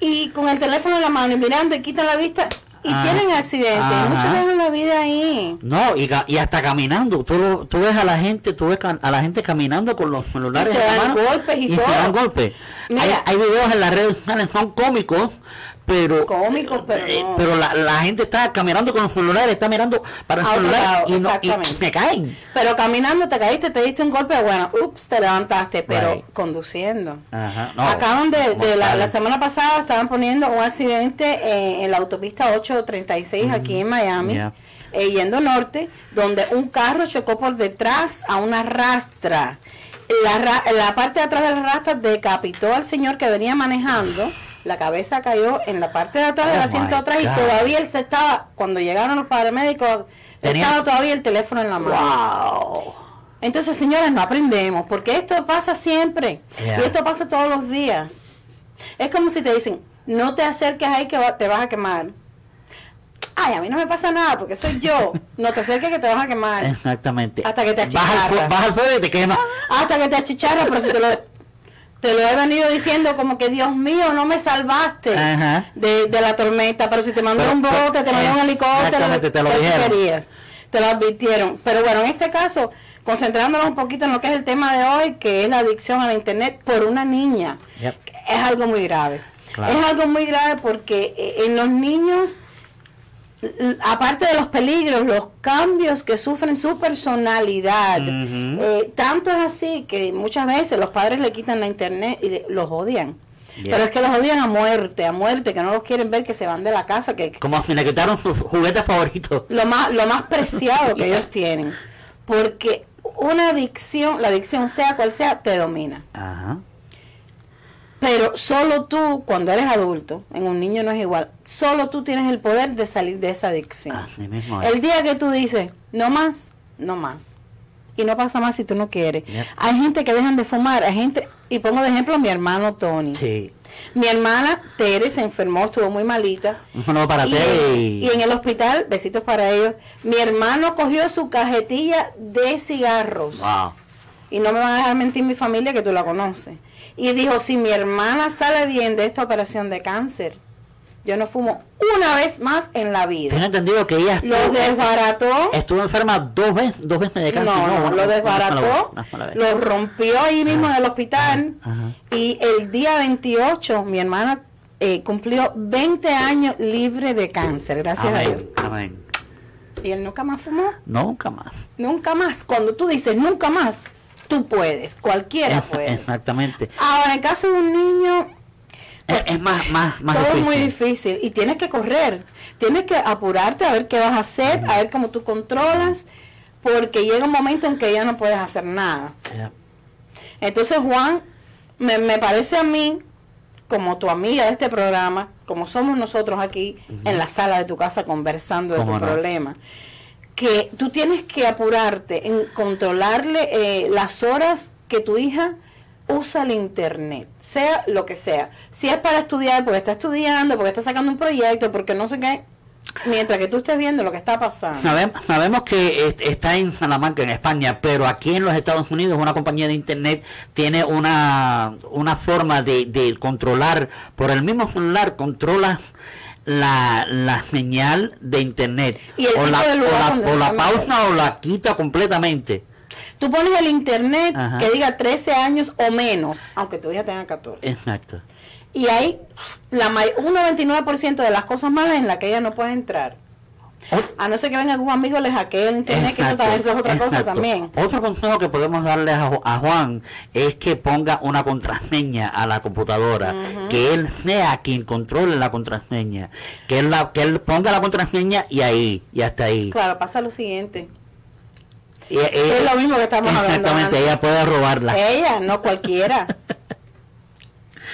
y con el teléfono en la mano y mirando y quitan la vista y ah, tienen accidentes, muchos dejan la vida ahí. No, y, y hasta caminando, tú, tú ves a la gente, tú ves a la gente caminando con los celulares y se dan golpes y, y se dan golpes. hay, hay videos en las redes sociales, son cómicos, pero cómicos pero, eh, pero la, la, gente está caminando con los celulares está mirando para el celular y, no, y, se caen. Pero caminando te caíste te diste un golpe bueno ups te levantaste pero conduciendo. Ajá, no, acá donde de la, la, semana pasada estaban poniendo un accidente en, la autopista 836 aquí en Miami eh, yendo norte donde un carro chocó por detrás a una rastra. La, la parte de atrás del rasta decapitó al señor que venía manejando. La cabeza cayó en la parte de atrás del Oh, asiento atrás y todavía él se estaba, cuando llegaron los paramédicos, Tenía- estaba todavía el teléfono en la mano. Wow. Entonces, señores, no aprendemos, porque esto pasa siempre. Yeah. Y esto pasa todos los días. Es como si te dicen, no te acerques ahí que va- te vas a quemar. Ay, a mí no me pasa nada porque soy yo. No te acerques que te vas a quemar. Exactamente. Hasta que te Vas achicharras. vas fuego y te quema. Hasta que te achicharras, pero si te lo, te lo he venido diciendo como que Dios mío, no me salvaste de, de la tormenta, pero si te mandó un bote, te mandó un helicóptero, exactamente, te lo ¿qué tú dijeron. Te lo advirtieron. Pero bueno, en este caso, concentrándonos un poquito en lo que es el tema de hoy, que es la adicción a la internet por una niña, Yep. es algo muy grave. Claro. Es algo muy grave porque eh, en los niños aparte de los peligros, los cambios que sufren su personalidad, eh, tanto es así que muchas veces los padres le quitan la internet y le- los odian. Yeah. Pero es que los odian a muerte, a muerte, que no los quieren ver, que se van de la casa, que Como si le quitaron sus juguetes favoritos. lo más, lo más preciado que ellos tienen. Porque una adicción, la adicción sea cual sea, te domina. Ajá. Pero solo tú, cuando eres adulto, en un niño no es igual, solo tú tienes el poder de salir de esa adicción. Así mismo es. El día que tú dices, no más, no más. Y no pasa más si tú no quieres. Yep. Hay gente que dejan de fumar, hay gente, y pongo de ejemplo a mi hermano Tony. Sí. Mi hermana Tere se enfermó, estuvo muy malita. Un saludo para Y, y en el hospital, besitos para ellos, mi hermano cogió su cajetilla de cigarros. Wow. Y no me van a dejar mentir mi familia que tú la conoces. Y dijo, si mi hermana sale bien de esta operación de cáncer, yo no fumo una vez más en la vida. Tengo entendido que ella Lo estuvo, desbarató. estuvo enferma dos veces, dos veces de cáncer. No, no, una- lo desbarató, vez, vez. lo rompió ahí mismo en el hospital. Ajá. Y el día 28, mi hermana eh, cumplió 20 años libre de cáncer, gracias a Dios. Amén. Amén. Y él nunca más fumó, Nunca más. nunca más. Cuando tú dices nunca más, tú puedes, cualquiera puede. exactamente. Ahora, en caso de un niño, Es, es más, más, más todo es muy difícil. y tienes que correr, tienes que apurarte a ver qué vas a hacer, a ver cómo tú controlas, porque llega un momento en que ya no puedes hacer nada. Entonces, Juan, me, me parece a mí, como tu amiga de este programa, como somos nosotros aquí en la sala de tu casa conversando de tu problema, que tú tienes que apurarte en controlarle eh, las horas que tu hija usa el internet, sea lo que sea. Si es para estudiar, porque está estudiando, porque está sacando un proyecto, porque no sé qué, mientras que tú estés viendo lo que está pasando. Sabemos, sabemos que est- está en Salamanca, en España, pero aquí en los Estados Unidos una compañía de internet tiene una, una forma de, de controlar, por el mismo celular controlas la, la señal de internet. Y o, la, de o la- o pausa o la quita completamente. Tú pones el internet Ajá. que diga 13 años o menos, aunque tu hija tenga 14. Exacto. Y hay la un 99% de las cosas malas en las que ella no puede entrar. A no ser que venga algún amigo les hackee el internet, que eso, Exacto, también- eso es otra cosa también. Otro consejo que podemos darle a, Ju- a Juan es que ponga una contraseña a la computadora, que él sea quien controle la contraseña, que él, la, que él ponga la contraseña y ahí, y hasta ahí. Claro, pasa lo siguiente. Y- Es lo mismo que estamos hablando Exactamente, ella puede robarla. Ella, no cualquiera.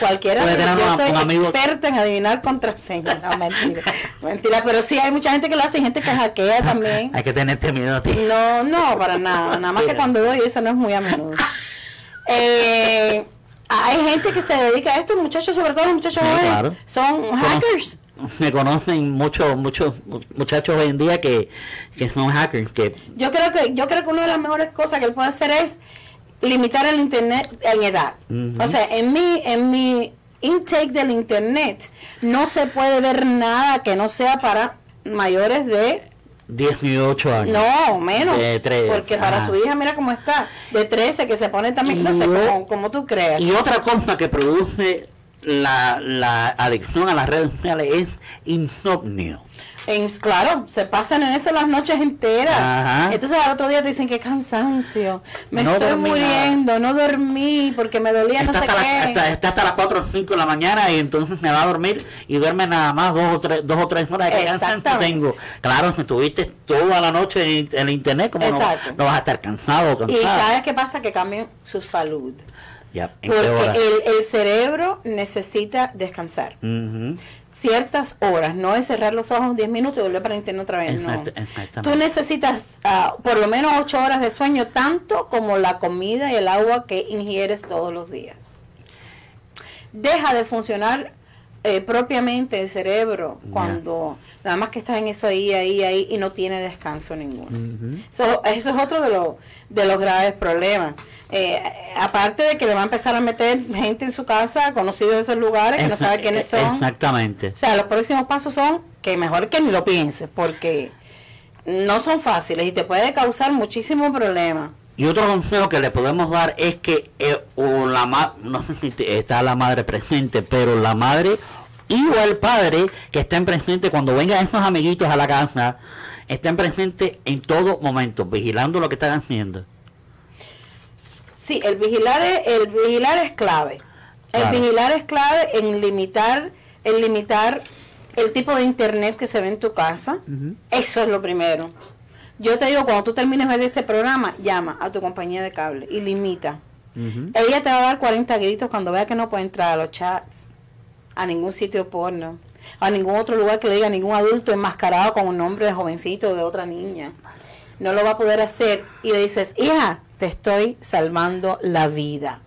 Cualquiera, tener yo soy amigo- experta en adivinar contraseñas. No, mentira. mentira, pero sí hay mucha gente que lo hace, y gente que hackea también. Hay que tenerte miedo a ti. No, no, para nada. Nada más que cuando doy eso no es muy a menudo. Eh, hay gente que se dedica a esto, muchachos, sobre todo los muchachos Sí, jóvenes, claro. son hackers. Me conocen muchos muchos muchachos hoy en día que, que son hackers, que Yo creo que yo creo que una de las mejores cosas que él puede hacer es limitar el internet en edad. O sea, en mi en mi intake del internet no se puede ver nada que no sea para mayores de 18 años. no menos De tres, porque para su hija mira cómo está de 13 que se pone también no sé Y- como, como tú creas Y otra cosa que produce la, la adicción a las redes sociales es insomnio. En, claro, se pasan en eso las noches enteras. Entonces al otro día te dicen que cansancio, me estoy muriendo, no dormí porque me dolía no sé qué. está, hasta las 4 o 5 de la mañana y entonces me va a dormir y duerme nada más dos o tres, dos o tres horas de cansancio tengo. Claro, si estuviste toda la noche en, el internet, como no, no, vas a estar cansado, cansado. Y ¿sabes qué pasa? Que cambien su salud. Porque el, el, cerebro necesita descansar ciertas horas, no es cerrar los ojos 10 minutos y volver para internet otra vez. no. Tú necesitas ah, por lo menos 8 horas de sueño, tanto como la comida y el agua que ingieres todos los días. Deja de funcionar eh, propiamente el cerebro cuando nada más que estás en eso ahí, ahí, ahí y no tiene descanso ninguno. eso es otro de, los de los graves problemas. Eh, aparte de que le va a empezar a meter gente en su casa, conocidos de esos lugares, que no sabe quiénes son. Exactamente. O sea, los próximos pasos son que mejor que ni lo pienses, porque no son fáciles y te puede causar muchísimos problemas. Y otro consejo que le podemos dar es que eh, o la no sé si está la madre presente, pero la madre y o el padre que estén presentes cuando vengan esos amiguitos a la casa, estén presentes en todo momento, vigilando lo que están haciendo. Sí, el vigilar es, el vigilar es clave. El vigilar es clave en limitar, en limitar el tipo de internet que se ve en tu casa. Eso es lo primero. Yo te digo, cuando tú termines de ver este programa, llama a tu compañía de cable y limita. Ella te va a dar 40 gritos cuando vea que no puede entrar a los chats, a ningún sitio porno, a ningún otro lugar que le diga ningún adulto enmascarado con un nombre de jovencito o de otra niña. No lo va a poder hacer. Y le dices, hija, te estoy salvando la vida.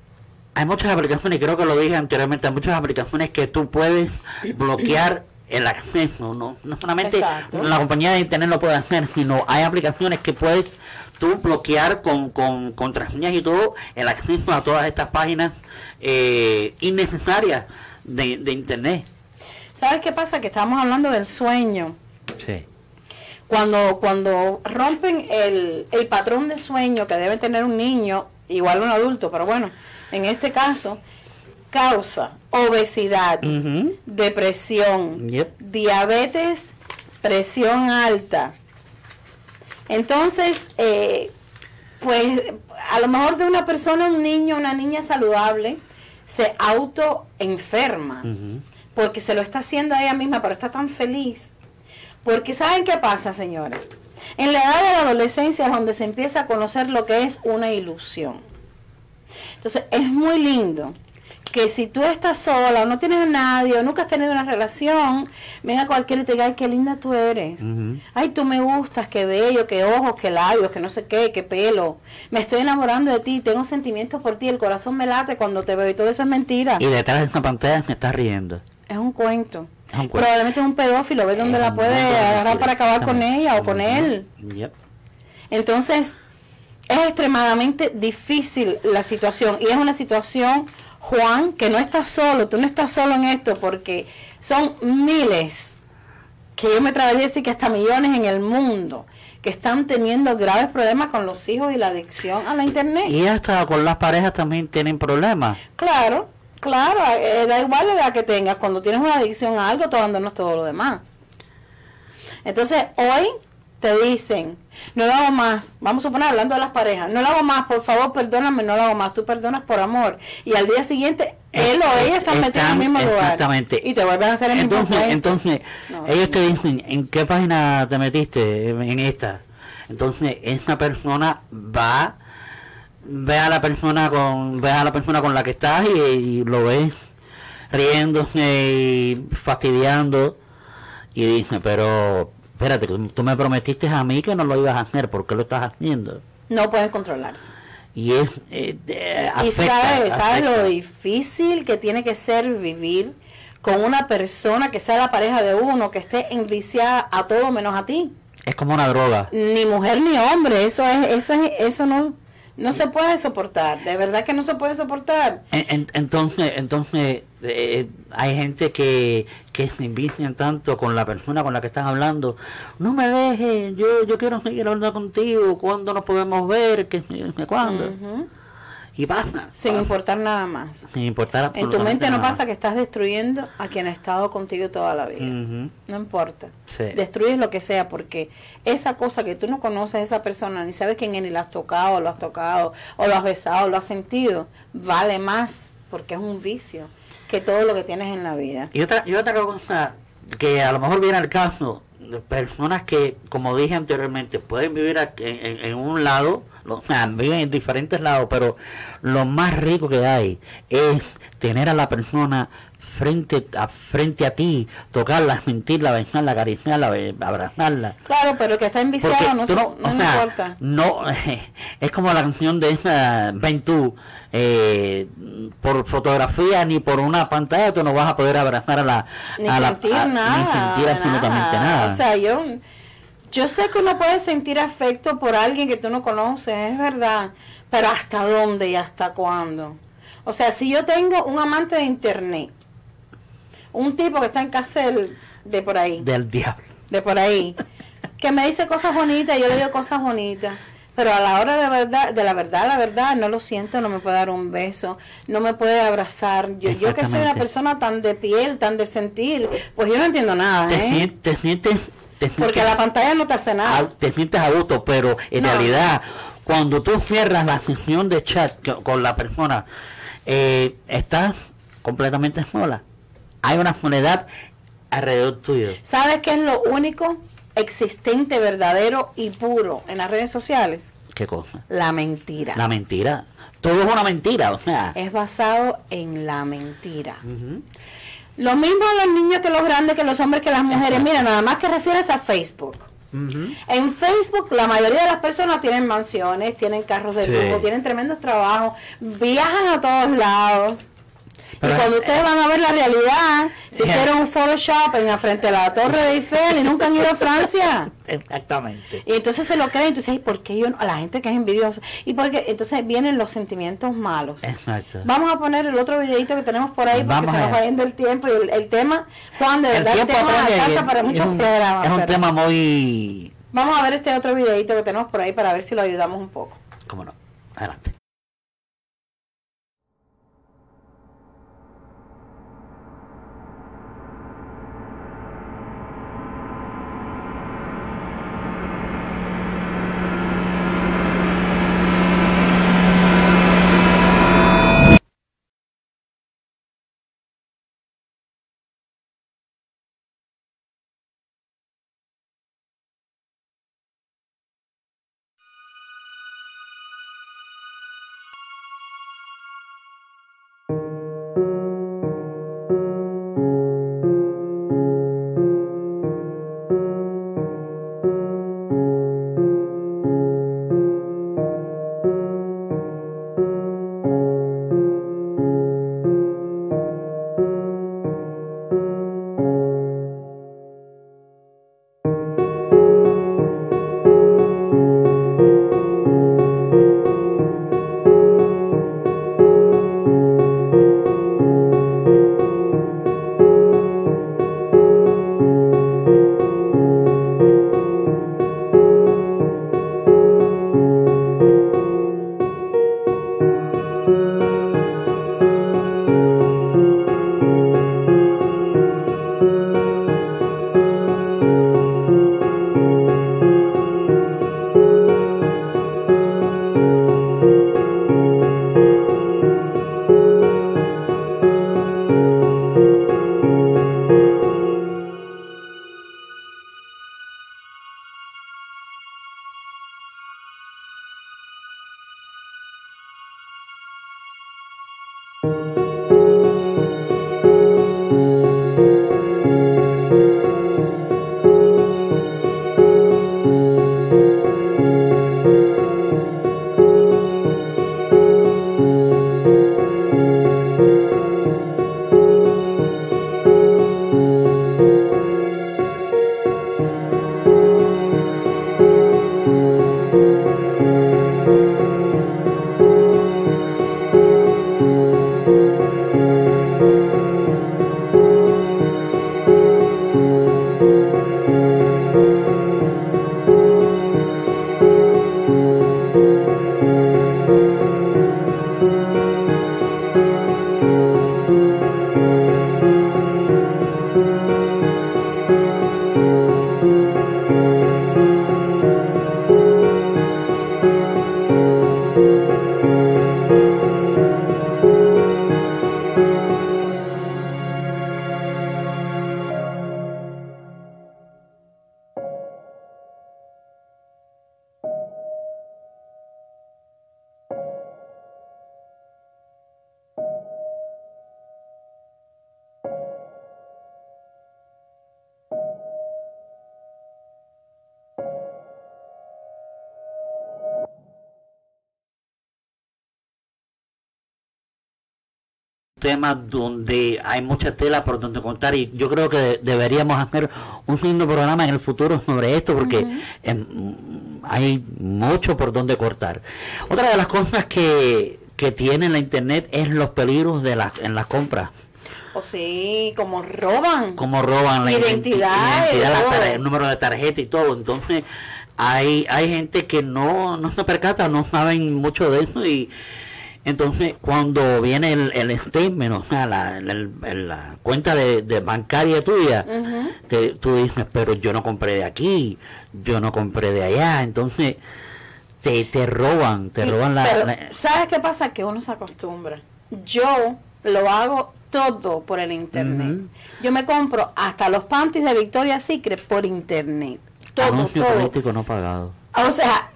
Hay muchas aplicaciones, creo que lo dije anteriormente, hay muchas aplicaciones que tú puedes bloquear el acceso, no, no solamente la compañía de internet lo puede hacer, sino hay aplicaciones que puedes tú bloquear con, con contraseñas y todo el acceso a todas estas páginas eh, innecesarias de, de internet. ¿Sabes qué pasa? Que estamos hablando del sueño. Sí cuando, cuando rompen el, el patrón de sueño que debe tener un niño, igual un adulto, pero bueno, en este caso, causa obesidad, depresión, diabetes, presión alta. Entonces, eh, pues a lo mejor de una persona, un niño, una niña saludable, se auto enferma, porque se lo está haciendo a ella misma, pero está tan feliz porque ¿saben qué pasa, señores? En la edad de la adolescencia es donde se empieza a conocer lo que es una ilusión. Entonces, es muy lindo que si tú estás sola o no tienes a nadie o nunca has tenido una relación, venga cualquiera y te diga, ay, qué linda tú eres. Ay, tú me gustas, qué bello, qué ojos, qué labios, qué no sé qué, qué pelo. Me estoy enamorando de ti, tengo sentimientos por ti, el corazón me late cuando te veo y todo eso es mentira. Y detrás de esa pantalla se está riendo. Es un cuento. Probablemente es un pedófilo, ve dónde la puede agarrar para acabar con ella o con él. Entonces, es extremadamente difícil la situación y es una situación, Juan, que no estás solo, tú no estás solo en esto porque son miles, que yo me atrevería a decir que hasta millones en el mundo que están teniendo graves problemas con los hijos y la adicción a la internet. Y hasta con las parejas también tienen problemas. Claro, Claro, eh, da igual la edad que tengas, cuando tienes una adicción a algo, tú abandonas todo lo demás. Entonces, hoy te dicen, no lo hago más, vamos a suponer hablando de las parejas, no lo hago más, por favor, perdóname, no lo hago más, tú perdonas por amor. Y al día siguiente, él o ella están metidos en el mismo lugar. Exactamente. Y te vuelven a hacer el entonces, Entonces, ellos te dicen, ¿en qué página te metiste? En esta. Entonces, esa persona va ve a la persona con ve a la persona con la que estás y, lo ves riéndose y fastidiando y dice pero espérate tú me prometiste a mí que no lo ibas a hacer. ¿por qué lo estás haciendo? no pueden controlarse. Y es eh, y sabes sabe lo difícil que tiene que ser vivir con una persona que sea la pareja de uno que esté enviciada a todo menos a ti. Es como una droga. Ni mujer ni hombre eso es eso es eso no no se puede soportar, de verdad que no se puede soportar. entonces, entonces eh, hay gente que, que se envician tanto con la persona con la que están hablando. No me dejes, yo, yo quiero seguir hablando contigo, ¿cuándo nos podemos ver? ¿Qué sé, cuándo? Y pasa. Sin importar nada más. Sin importar En tu mente no pasa que estás destruyendo a quien ha estado contigo toda la vida. No importa. Destruyes lo que sea porque esa cosa que tú no conoces, esa persona, ni sabes quién es, ni la has tocado, lo has tocado, o lo has besado, lo has sentido, vale más porque es un vicio que todo lo que tienes en la vida. Y otra, y otra cosa que a lo mejor viene al caso, personas que, como dije anteriormente, pueden vivir en, un lado, o sea, viven en diferentes lados, pero lo más rico que hay es tener a la persona frente a frente a ti, tocarla, sentirla, besarla, acariciarla, abrazarla. Claro, pero que está enviciado no, no, no, importa. No, es como la canción de esa Ven eh, por fotografía ni por una pantalla tú no vas a poder abrazar a la ni sentir nada, ni sentir absolutamente nada. O sea, yo yo sé que uno puede sentir afecto por alguien que tú no conoces, es verdad, pero ¿hasta dónde y hasta cuándo? O sea, si yo tengo un amante de internet un tipo que está en casa de por ahí. Del diablo. De por ahí. Que me dice cosas bonitas, yo le digo cosas bonitas. Pero a la hora de verdad, de la verdad, la verdad, no lo siento, no me puede dar un beso, no me puede abrazar. Yo, yo que soy una persona tan de piel, tan de sentir, pues yo no entiendo nada. ¿eh? Te, sientes, Porque la pantalla no te hace nada. Te sientes a gusto, pero en realidad, cuando tú cierras la sesión de chat con la persona, eh, estás completamente sola hay una soledad alrededor tuyo. ¿Sabes qué es lo único existente, verdadero y puro en las redes sociales? ¿Qué cosa? La mentira. La mentira. Todo es una mentira, o sea. Es basado en la mentira. Lo mismo los niños que los grandes, que los hombres, que las mujeres. Mira, nada más que refieres a Facebook. En Facebook la mayoría de las personas tienen mansiones, tienen carros de lujo, tienen tremendos trabajos, viajan a todos lados y cuando ustedes van a ver la realidad, se hicieron un Photoshop en la frente de la Torre de Eiffel y nunca han ido a Francia. Exactamente. Y entonces se lo creen, entonces, ¿y por qué yo A la gente que es envidiosa. Y porque entonces vienen los sentimientos malos. Exacto. Vamos a poner el otro videito que tenemos por ahí porque se nos va yendo el tiempo y el, tema, Juan, de verdad, el, tema de casa para muchos programas. Es un tema muy... Vamos a ver este otro videito que tenemos por ahí para ver si lo ayudamos un poco. Cómo no. Adelante. Tema donde hay mucha tela por donde contar y yo creo que deberíamos hacer un segundo programa en el futuro sobre esto porque hay mucho por donde cortar. Otra de las cosas que, que tiene la internet es los peligros de las en las compras. O sí, como roban. Como roban la identidad, el número de tarjeta y todo. Entonces, hay, hay gente que no, no se percata, no saben mucho de eso y entonces cuando viene el, el statement, o sea, la, la, cuenta de, bancaria tuya, tú dices, pero yo no compré de aquí, yo no compré de allá, entonces te, te roban, te roban la, ¿Sabes qué pasa? Que uno se acostumbra. Yo lo hago todo por el internet. Yo me compro hasta los panties de Victoria's Secret por internet. Todo, Anuncio político no pagado. O sea,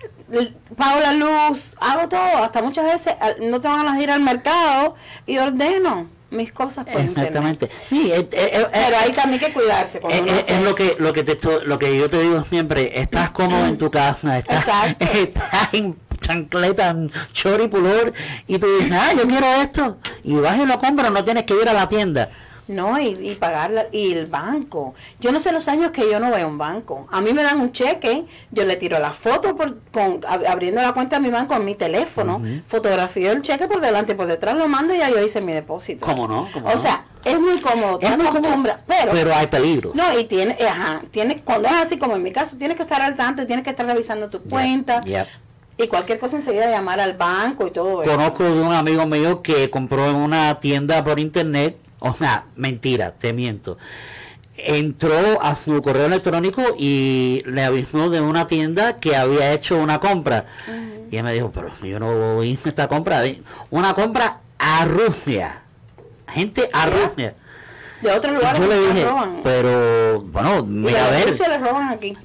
pago la luz, hago todo, hasta muchas veces no tengo ganas de ir al mercado y ordeno mis cosas por Exactamente. Sí, eh, eh, eh, pero hay también que cuidarse. es, lo que lo que te lo que yo te digo siempre. Estás cómodo en tu casa, estás, estás en chancleta, choripulor y tú dices, ah, yo quiero esto y vas y lo compras, no tienes que ir a la tienda. No, y, y pagar y el banco. Yo no sé los años que yo no veo un banco. A mí me dan un cheque, yo le tiro la foto por, con, abriendo la cuenta de mi banco en mi teléfono, fotografío el cheque por delante y por detrás, lo mando y ya yo hice mi depósito. ¿Cómo no? o sea, es muy cómodo, es muy cómodo, pero, pero hay peligro. No, y tiene, ajá, tiene, cuando es así como en mi caso, tienes que estar al tanto y tienes que estar revisando tu cuenta. Y cualquier cosa enseguida llamar al banco y todo eso. Conozco de un amigo mío que compró en una tienda por internet o sea, mentira, te miento. Entró a su correo electrónico y le avisó de una tienda que había hecho una compra. Y él me dijo, pero si yo no hice esta compra, una compra a Rusia. Gente a Rusia. De otros lugares yo le dije, pero bueno, mira a ver.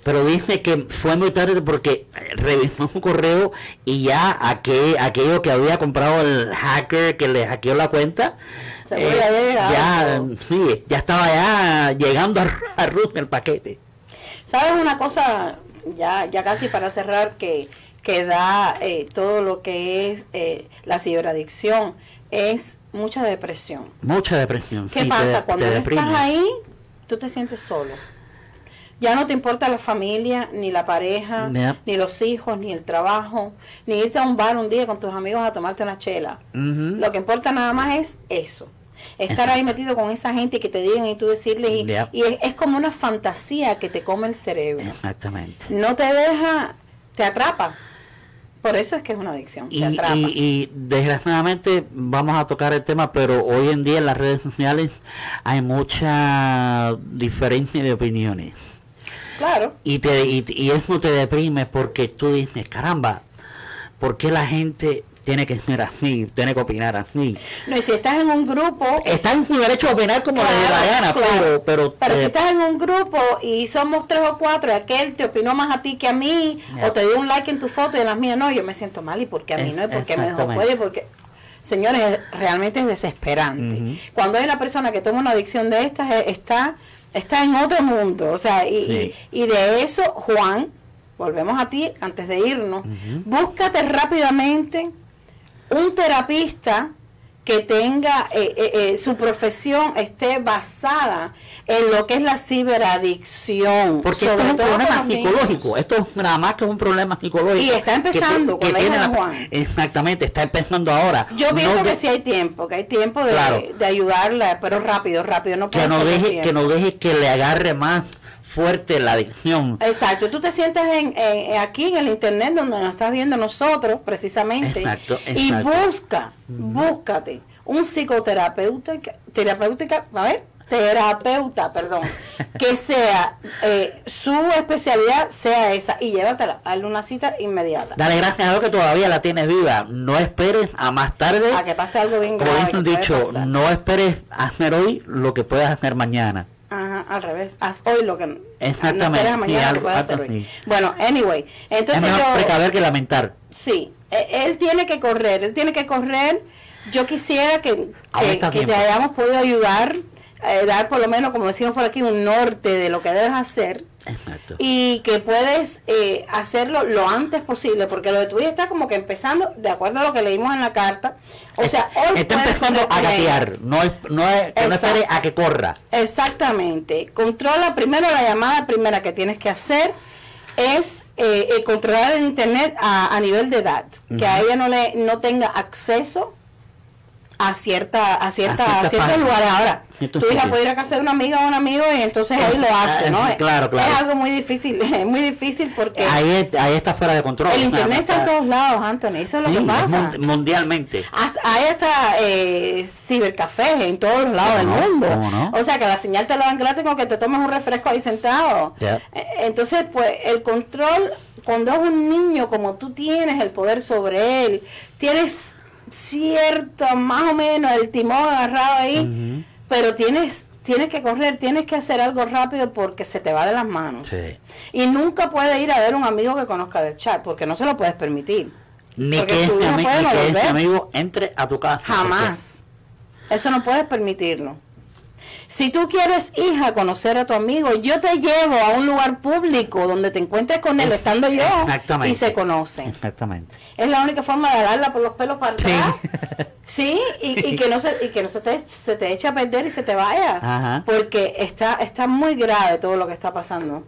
Pero dice que fue muy tarde porque revisó su correo y ya aquello que había comprado el hacker que le hackeó la cuenta, eh, ya, sí, ya estaba ya llegando a, Ruth el paquete. ¿Sabes una cosa, ya, ya casi para cerrar, que, que da eh, todo lo que es eh, la ciberadicción? Es mucha depresión. Mucha depresión. ¿Qué pasa? Cuando estás ahí, tú te sientes solo. Ya no te importa la familia, ni la pareja, ni los hijos, ni el trabajo, ni irte a un bar un día con tus amigos a tomarte una chela. Lo que importa nada más es eso. Estar ahí metido con esa gente que te digan y tú decirles, y, es, como una fantasía que te come el cerebro. Exactamente. No te deja, te atrapa. Por eso es que es una adicción. Y, y, desgraciadamente vamos a tocar el tema, pero hoy en día en las redes sociales hay mucha diferencia de opiniones. Claro. Y, te, y, eso te deprime porque tú dices, caramba, ¿por qué la gente tiene que ser así, tiene que opinar así? No, y si estás en un grupo... Está en su derecho a opinar como le dé la gana, pero... Pero, pero si eh, estás en un grupo y somos tres o cuatro y aquel te opinó más a ti que a mí, o te dio un like en tu foto y en las mías no, yo me siento mal y porque a mí no, y porque me dejó fuera y porque... Señores, realmente es desesperante. Cuando hay una persona que toma una adicción de estas, eh, está está en otro mundo. O sea, y, y, de eso, Juan, volvemos a ti antes de irnos, búscate rápidamente un terapista que tenga eh, eh, eh, su profesión esté basada en lo que es la ciberadicción. Porque esto es un problema psicológico, esto es nada más que un problema psicológico. Y está empezando con la Juan. Exactamente, está empezando ahora. Yo pienso que sí hay tiempo, que hay tiempo de, de ayudarla, pero rápido, rápido. No que no deje, que no deje que le agarre más fuerte la adicción. Exacto, tú te sientes en, aquí en el internet donde nos estás viendo nosotros precisamente exacto, y busca, búscate un psicoterapeuta, terapéutica, a ver, terapeuta, perdón, que sea eh, su especialidad sea esa y llévatela, hazle una cita inmediata. Dale gracias a Dios que todavía la tienes viva. No esperes a más tarde. A que pase algo bien grave. Como dicen dicho, no esperes hacer hoy lo que puedas hacer mañana. Ajá, al revés. Haz hoy lo que Exactamente. No mañana Bueno, anyway, entonces es mejor precaver que lamentar. Sí, e, él tiene que correr, él tiene que correr. Yo quisiera que, que, te hayamos podido ayudar, eh, dar por lo menos, como decimos por aquí, un norte de lo que debes hacer. Exacto. Y que puedes eh, hacerlo lo antes posible, porque lo de tu hija está como que empezando, de acuerdo a lo que leímos en la carta. O sea, hoy está empezando a gatear, no es, no es, que no espere a que corra. Exactamente. Controla primero la llamada primera que tienes que hacer es eh, eh, controlar el internet a, a nivel de edad, que a ella no le no tenga acceso a cierta a cierta A páginas. lugares. Ahora, Ciertos tu hija sitios. puede ir a casa de una amiga o un amigo y entonces ahí lo hace, ¿no? Ah, claro, claro. Es algo muy difícil, es muy difícil porque Ahí, ahí está fuera de control. el internet está en todos lados, Anthony, eso es Sí, lo que pasa. mun- mundialmente. Hasta, hay hasta eh, cibercafés en todos los lados del ¿Cómo no? mundo. ¿Cómo no? O sea que la señal te la dan gratis con que te tomes un refresco ahí sentado. Eh, Entonces, pues el control, cuando es un niño como tú tienes el poder sobre él, tienes cierto, más o menos, el timón agarrado ahí, pero tienes... Tienes que correr, tienes que hacer algo rápido porque se te va de las manos. Sí. Y nunca puede ir a ver un amigo que conozca del chat, porque no se lo puedes permitir. Ni Porque que, ese, ami- ni que ese amigo entre a tu casa. Jamás. Eso no puedes permitirlo. Si tú quieres, hija, conocer a tu amigo, yo te llevo a un lugar público donde te encuentres con él Es- estando yo y se conocen. Exactamente. Es la única forma de agarrarla por los pelos para Sí. atrás. Sí, y, y que no, se, y que no se, te, se te eche a perder y se te vaya. Ajá. Porque está, está muy grave todo lo que está pasando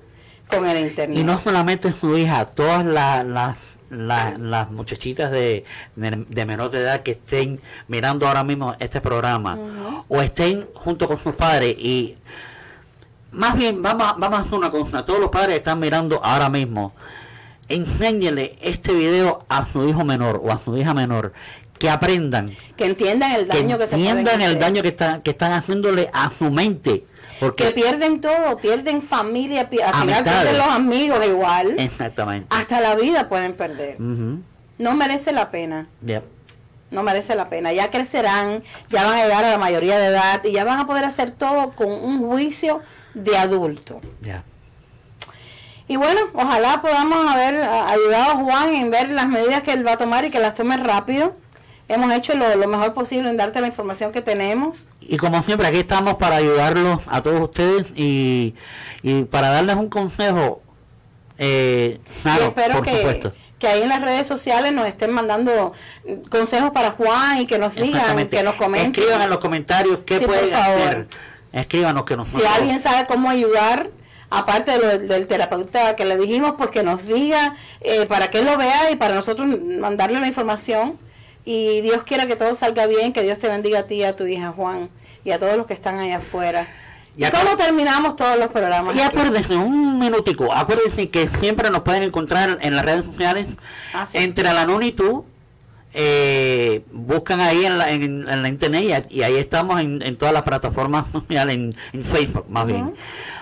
con el internet. Y no solamente su hija, todas la- las, la- las muchachitas de, de, menor de edad que estén mirando ahora mismo este programa o estén junto con sus padres y más bien vamos, vamos a hacer una cosa, todos los padres están mirando ahora mismo, enséñele este video a su hijo menor o a su hija menor, que aprendan, que entiendan el daño que, entiendan el hacer. daño que, están que están haciéndole a su mente. Porque que pierden todo, pierden familia, pi- al final pierden los amigos igual, Exactamente. hasta la vida pueden perder. No merece la pena, Yep. no merece la pena. Ya crecerán, ya van a llegar a la mayoría de edad y ya van a poder hacer todo con un juicio de adulto. Ya. Y bueno, ojalá podamos haber ayudado a Juan en ver las medidas que él va a tomar y que las tome rápido. Hemos hecho lo, lo mejor posible en darte la información que tenemos. Y como siempre, aquí estamos para ayudarlos a todos ustedes y, y para darles un consejo eh, y espero por que, supuesto. que ahí en las redes sociales nos estén mandando consejos para Juan y que nos digan, que nos comenten. Escriban en los comentarios qué Sí, pueden hacer. Escríbanos que Si nosotros... alguien sabe cómo ayudar, aparte de lo- del terapeuta que le dijimos, pues que nos diga eh, para que lo vea y para nosotros mandarle la información. Y Dios quiera que todo salga bien, que Dios te bendiga a ti a tu hija Juan y a todos los que están allá afuera. Y ¿Y acá- cómo terminamos todos los programas? Y aquí? acuérdense, un minutico, acuérdense que siempre nos pueden encontrar en las redes sociales, Ah, sí. entre la NUN y tú, eh, buscan ahí en la, en, en la internet y, y ahí estamos en, en todas las plataformas sociales, en, en Facebook más bien.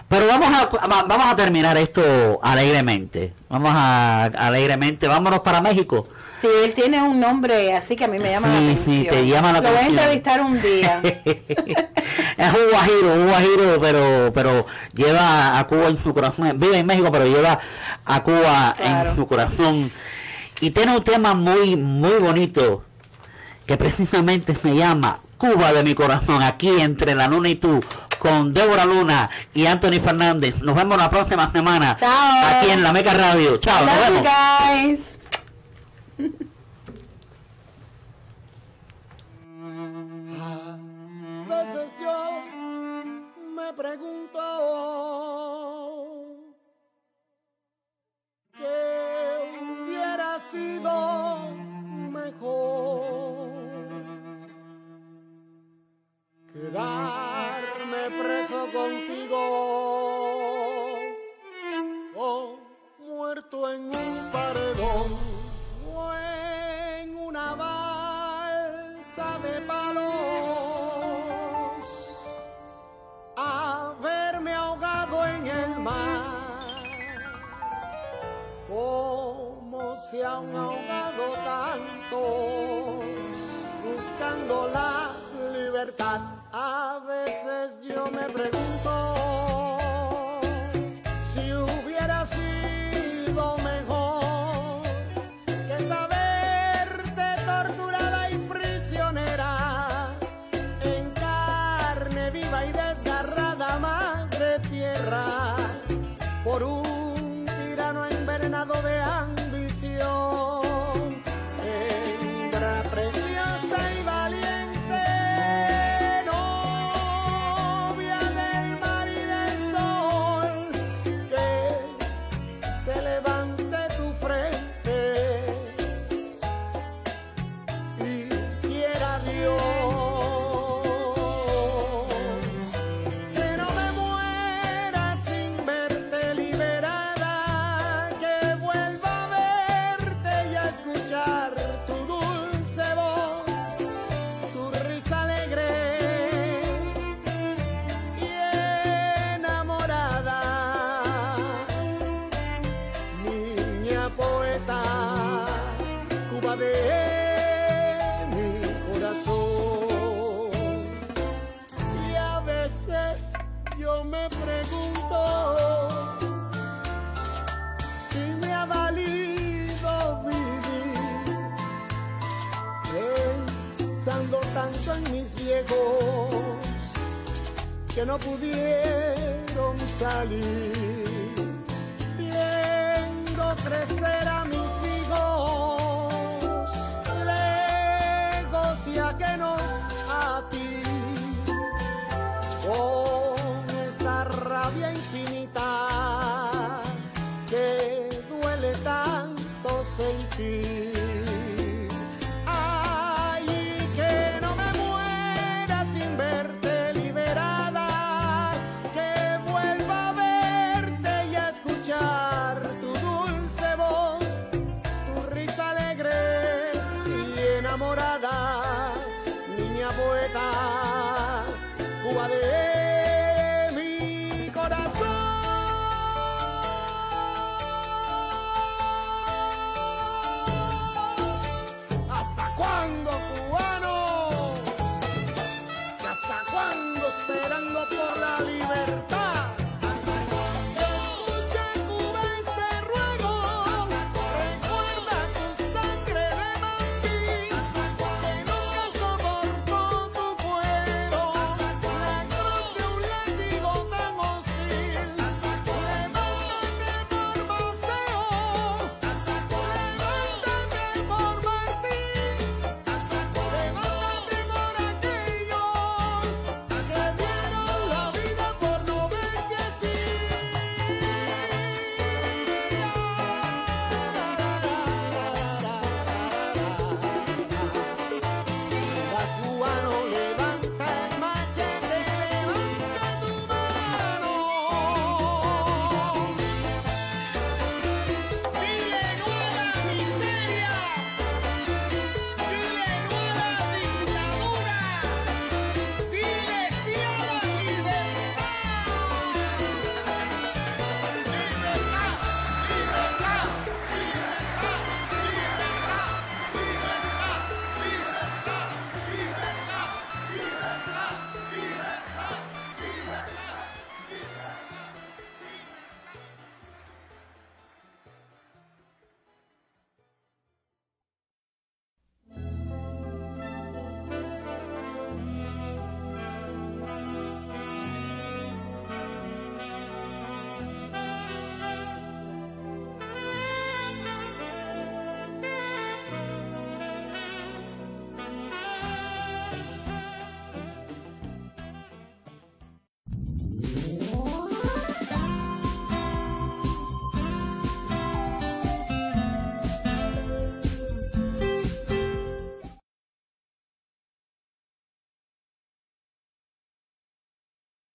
Pero vamos a, va- vamos a terminar esto alegremente, vamos a alegremente, vámonos para México. Sí, él tiene un nombre así que a mí me llama la Sí, atención. sí, te llama la Lo voy a entrevistar un día. es un guajiro, un guajiro, pero pero lleva a Cuba en su corazón. Vive en México, pero lleva a Cuba Claro. en su corazón. Y tiene un tema muy, muy bonito, que precisamente se llama Cuba de mi corazón, aquí entre la luna y tú, con Débora Luna y Anthony Fernández. Nos vemos la próxima semana. Chao. Aquí en la Meca Radio. Chao, nos vemos. guys. Veces yo me pregunto qué hubiera sido mejor quedarme preso contigo o muerto en un paredón como se han ahogado tantos buscando la libertad. A veces yo me pregunto no pudieron salir,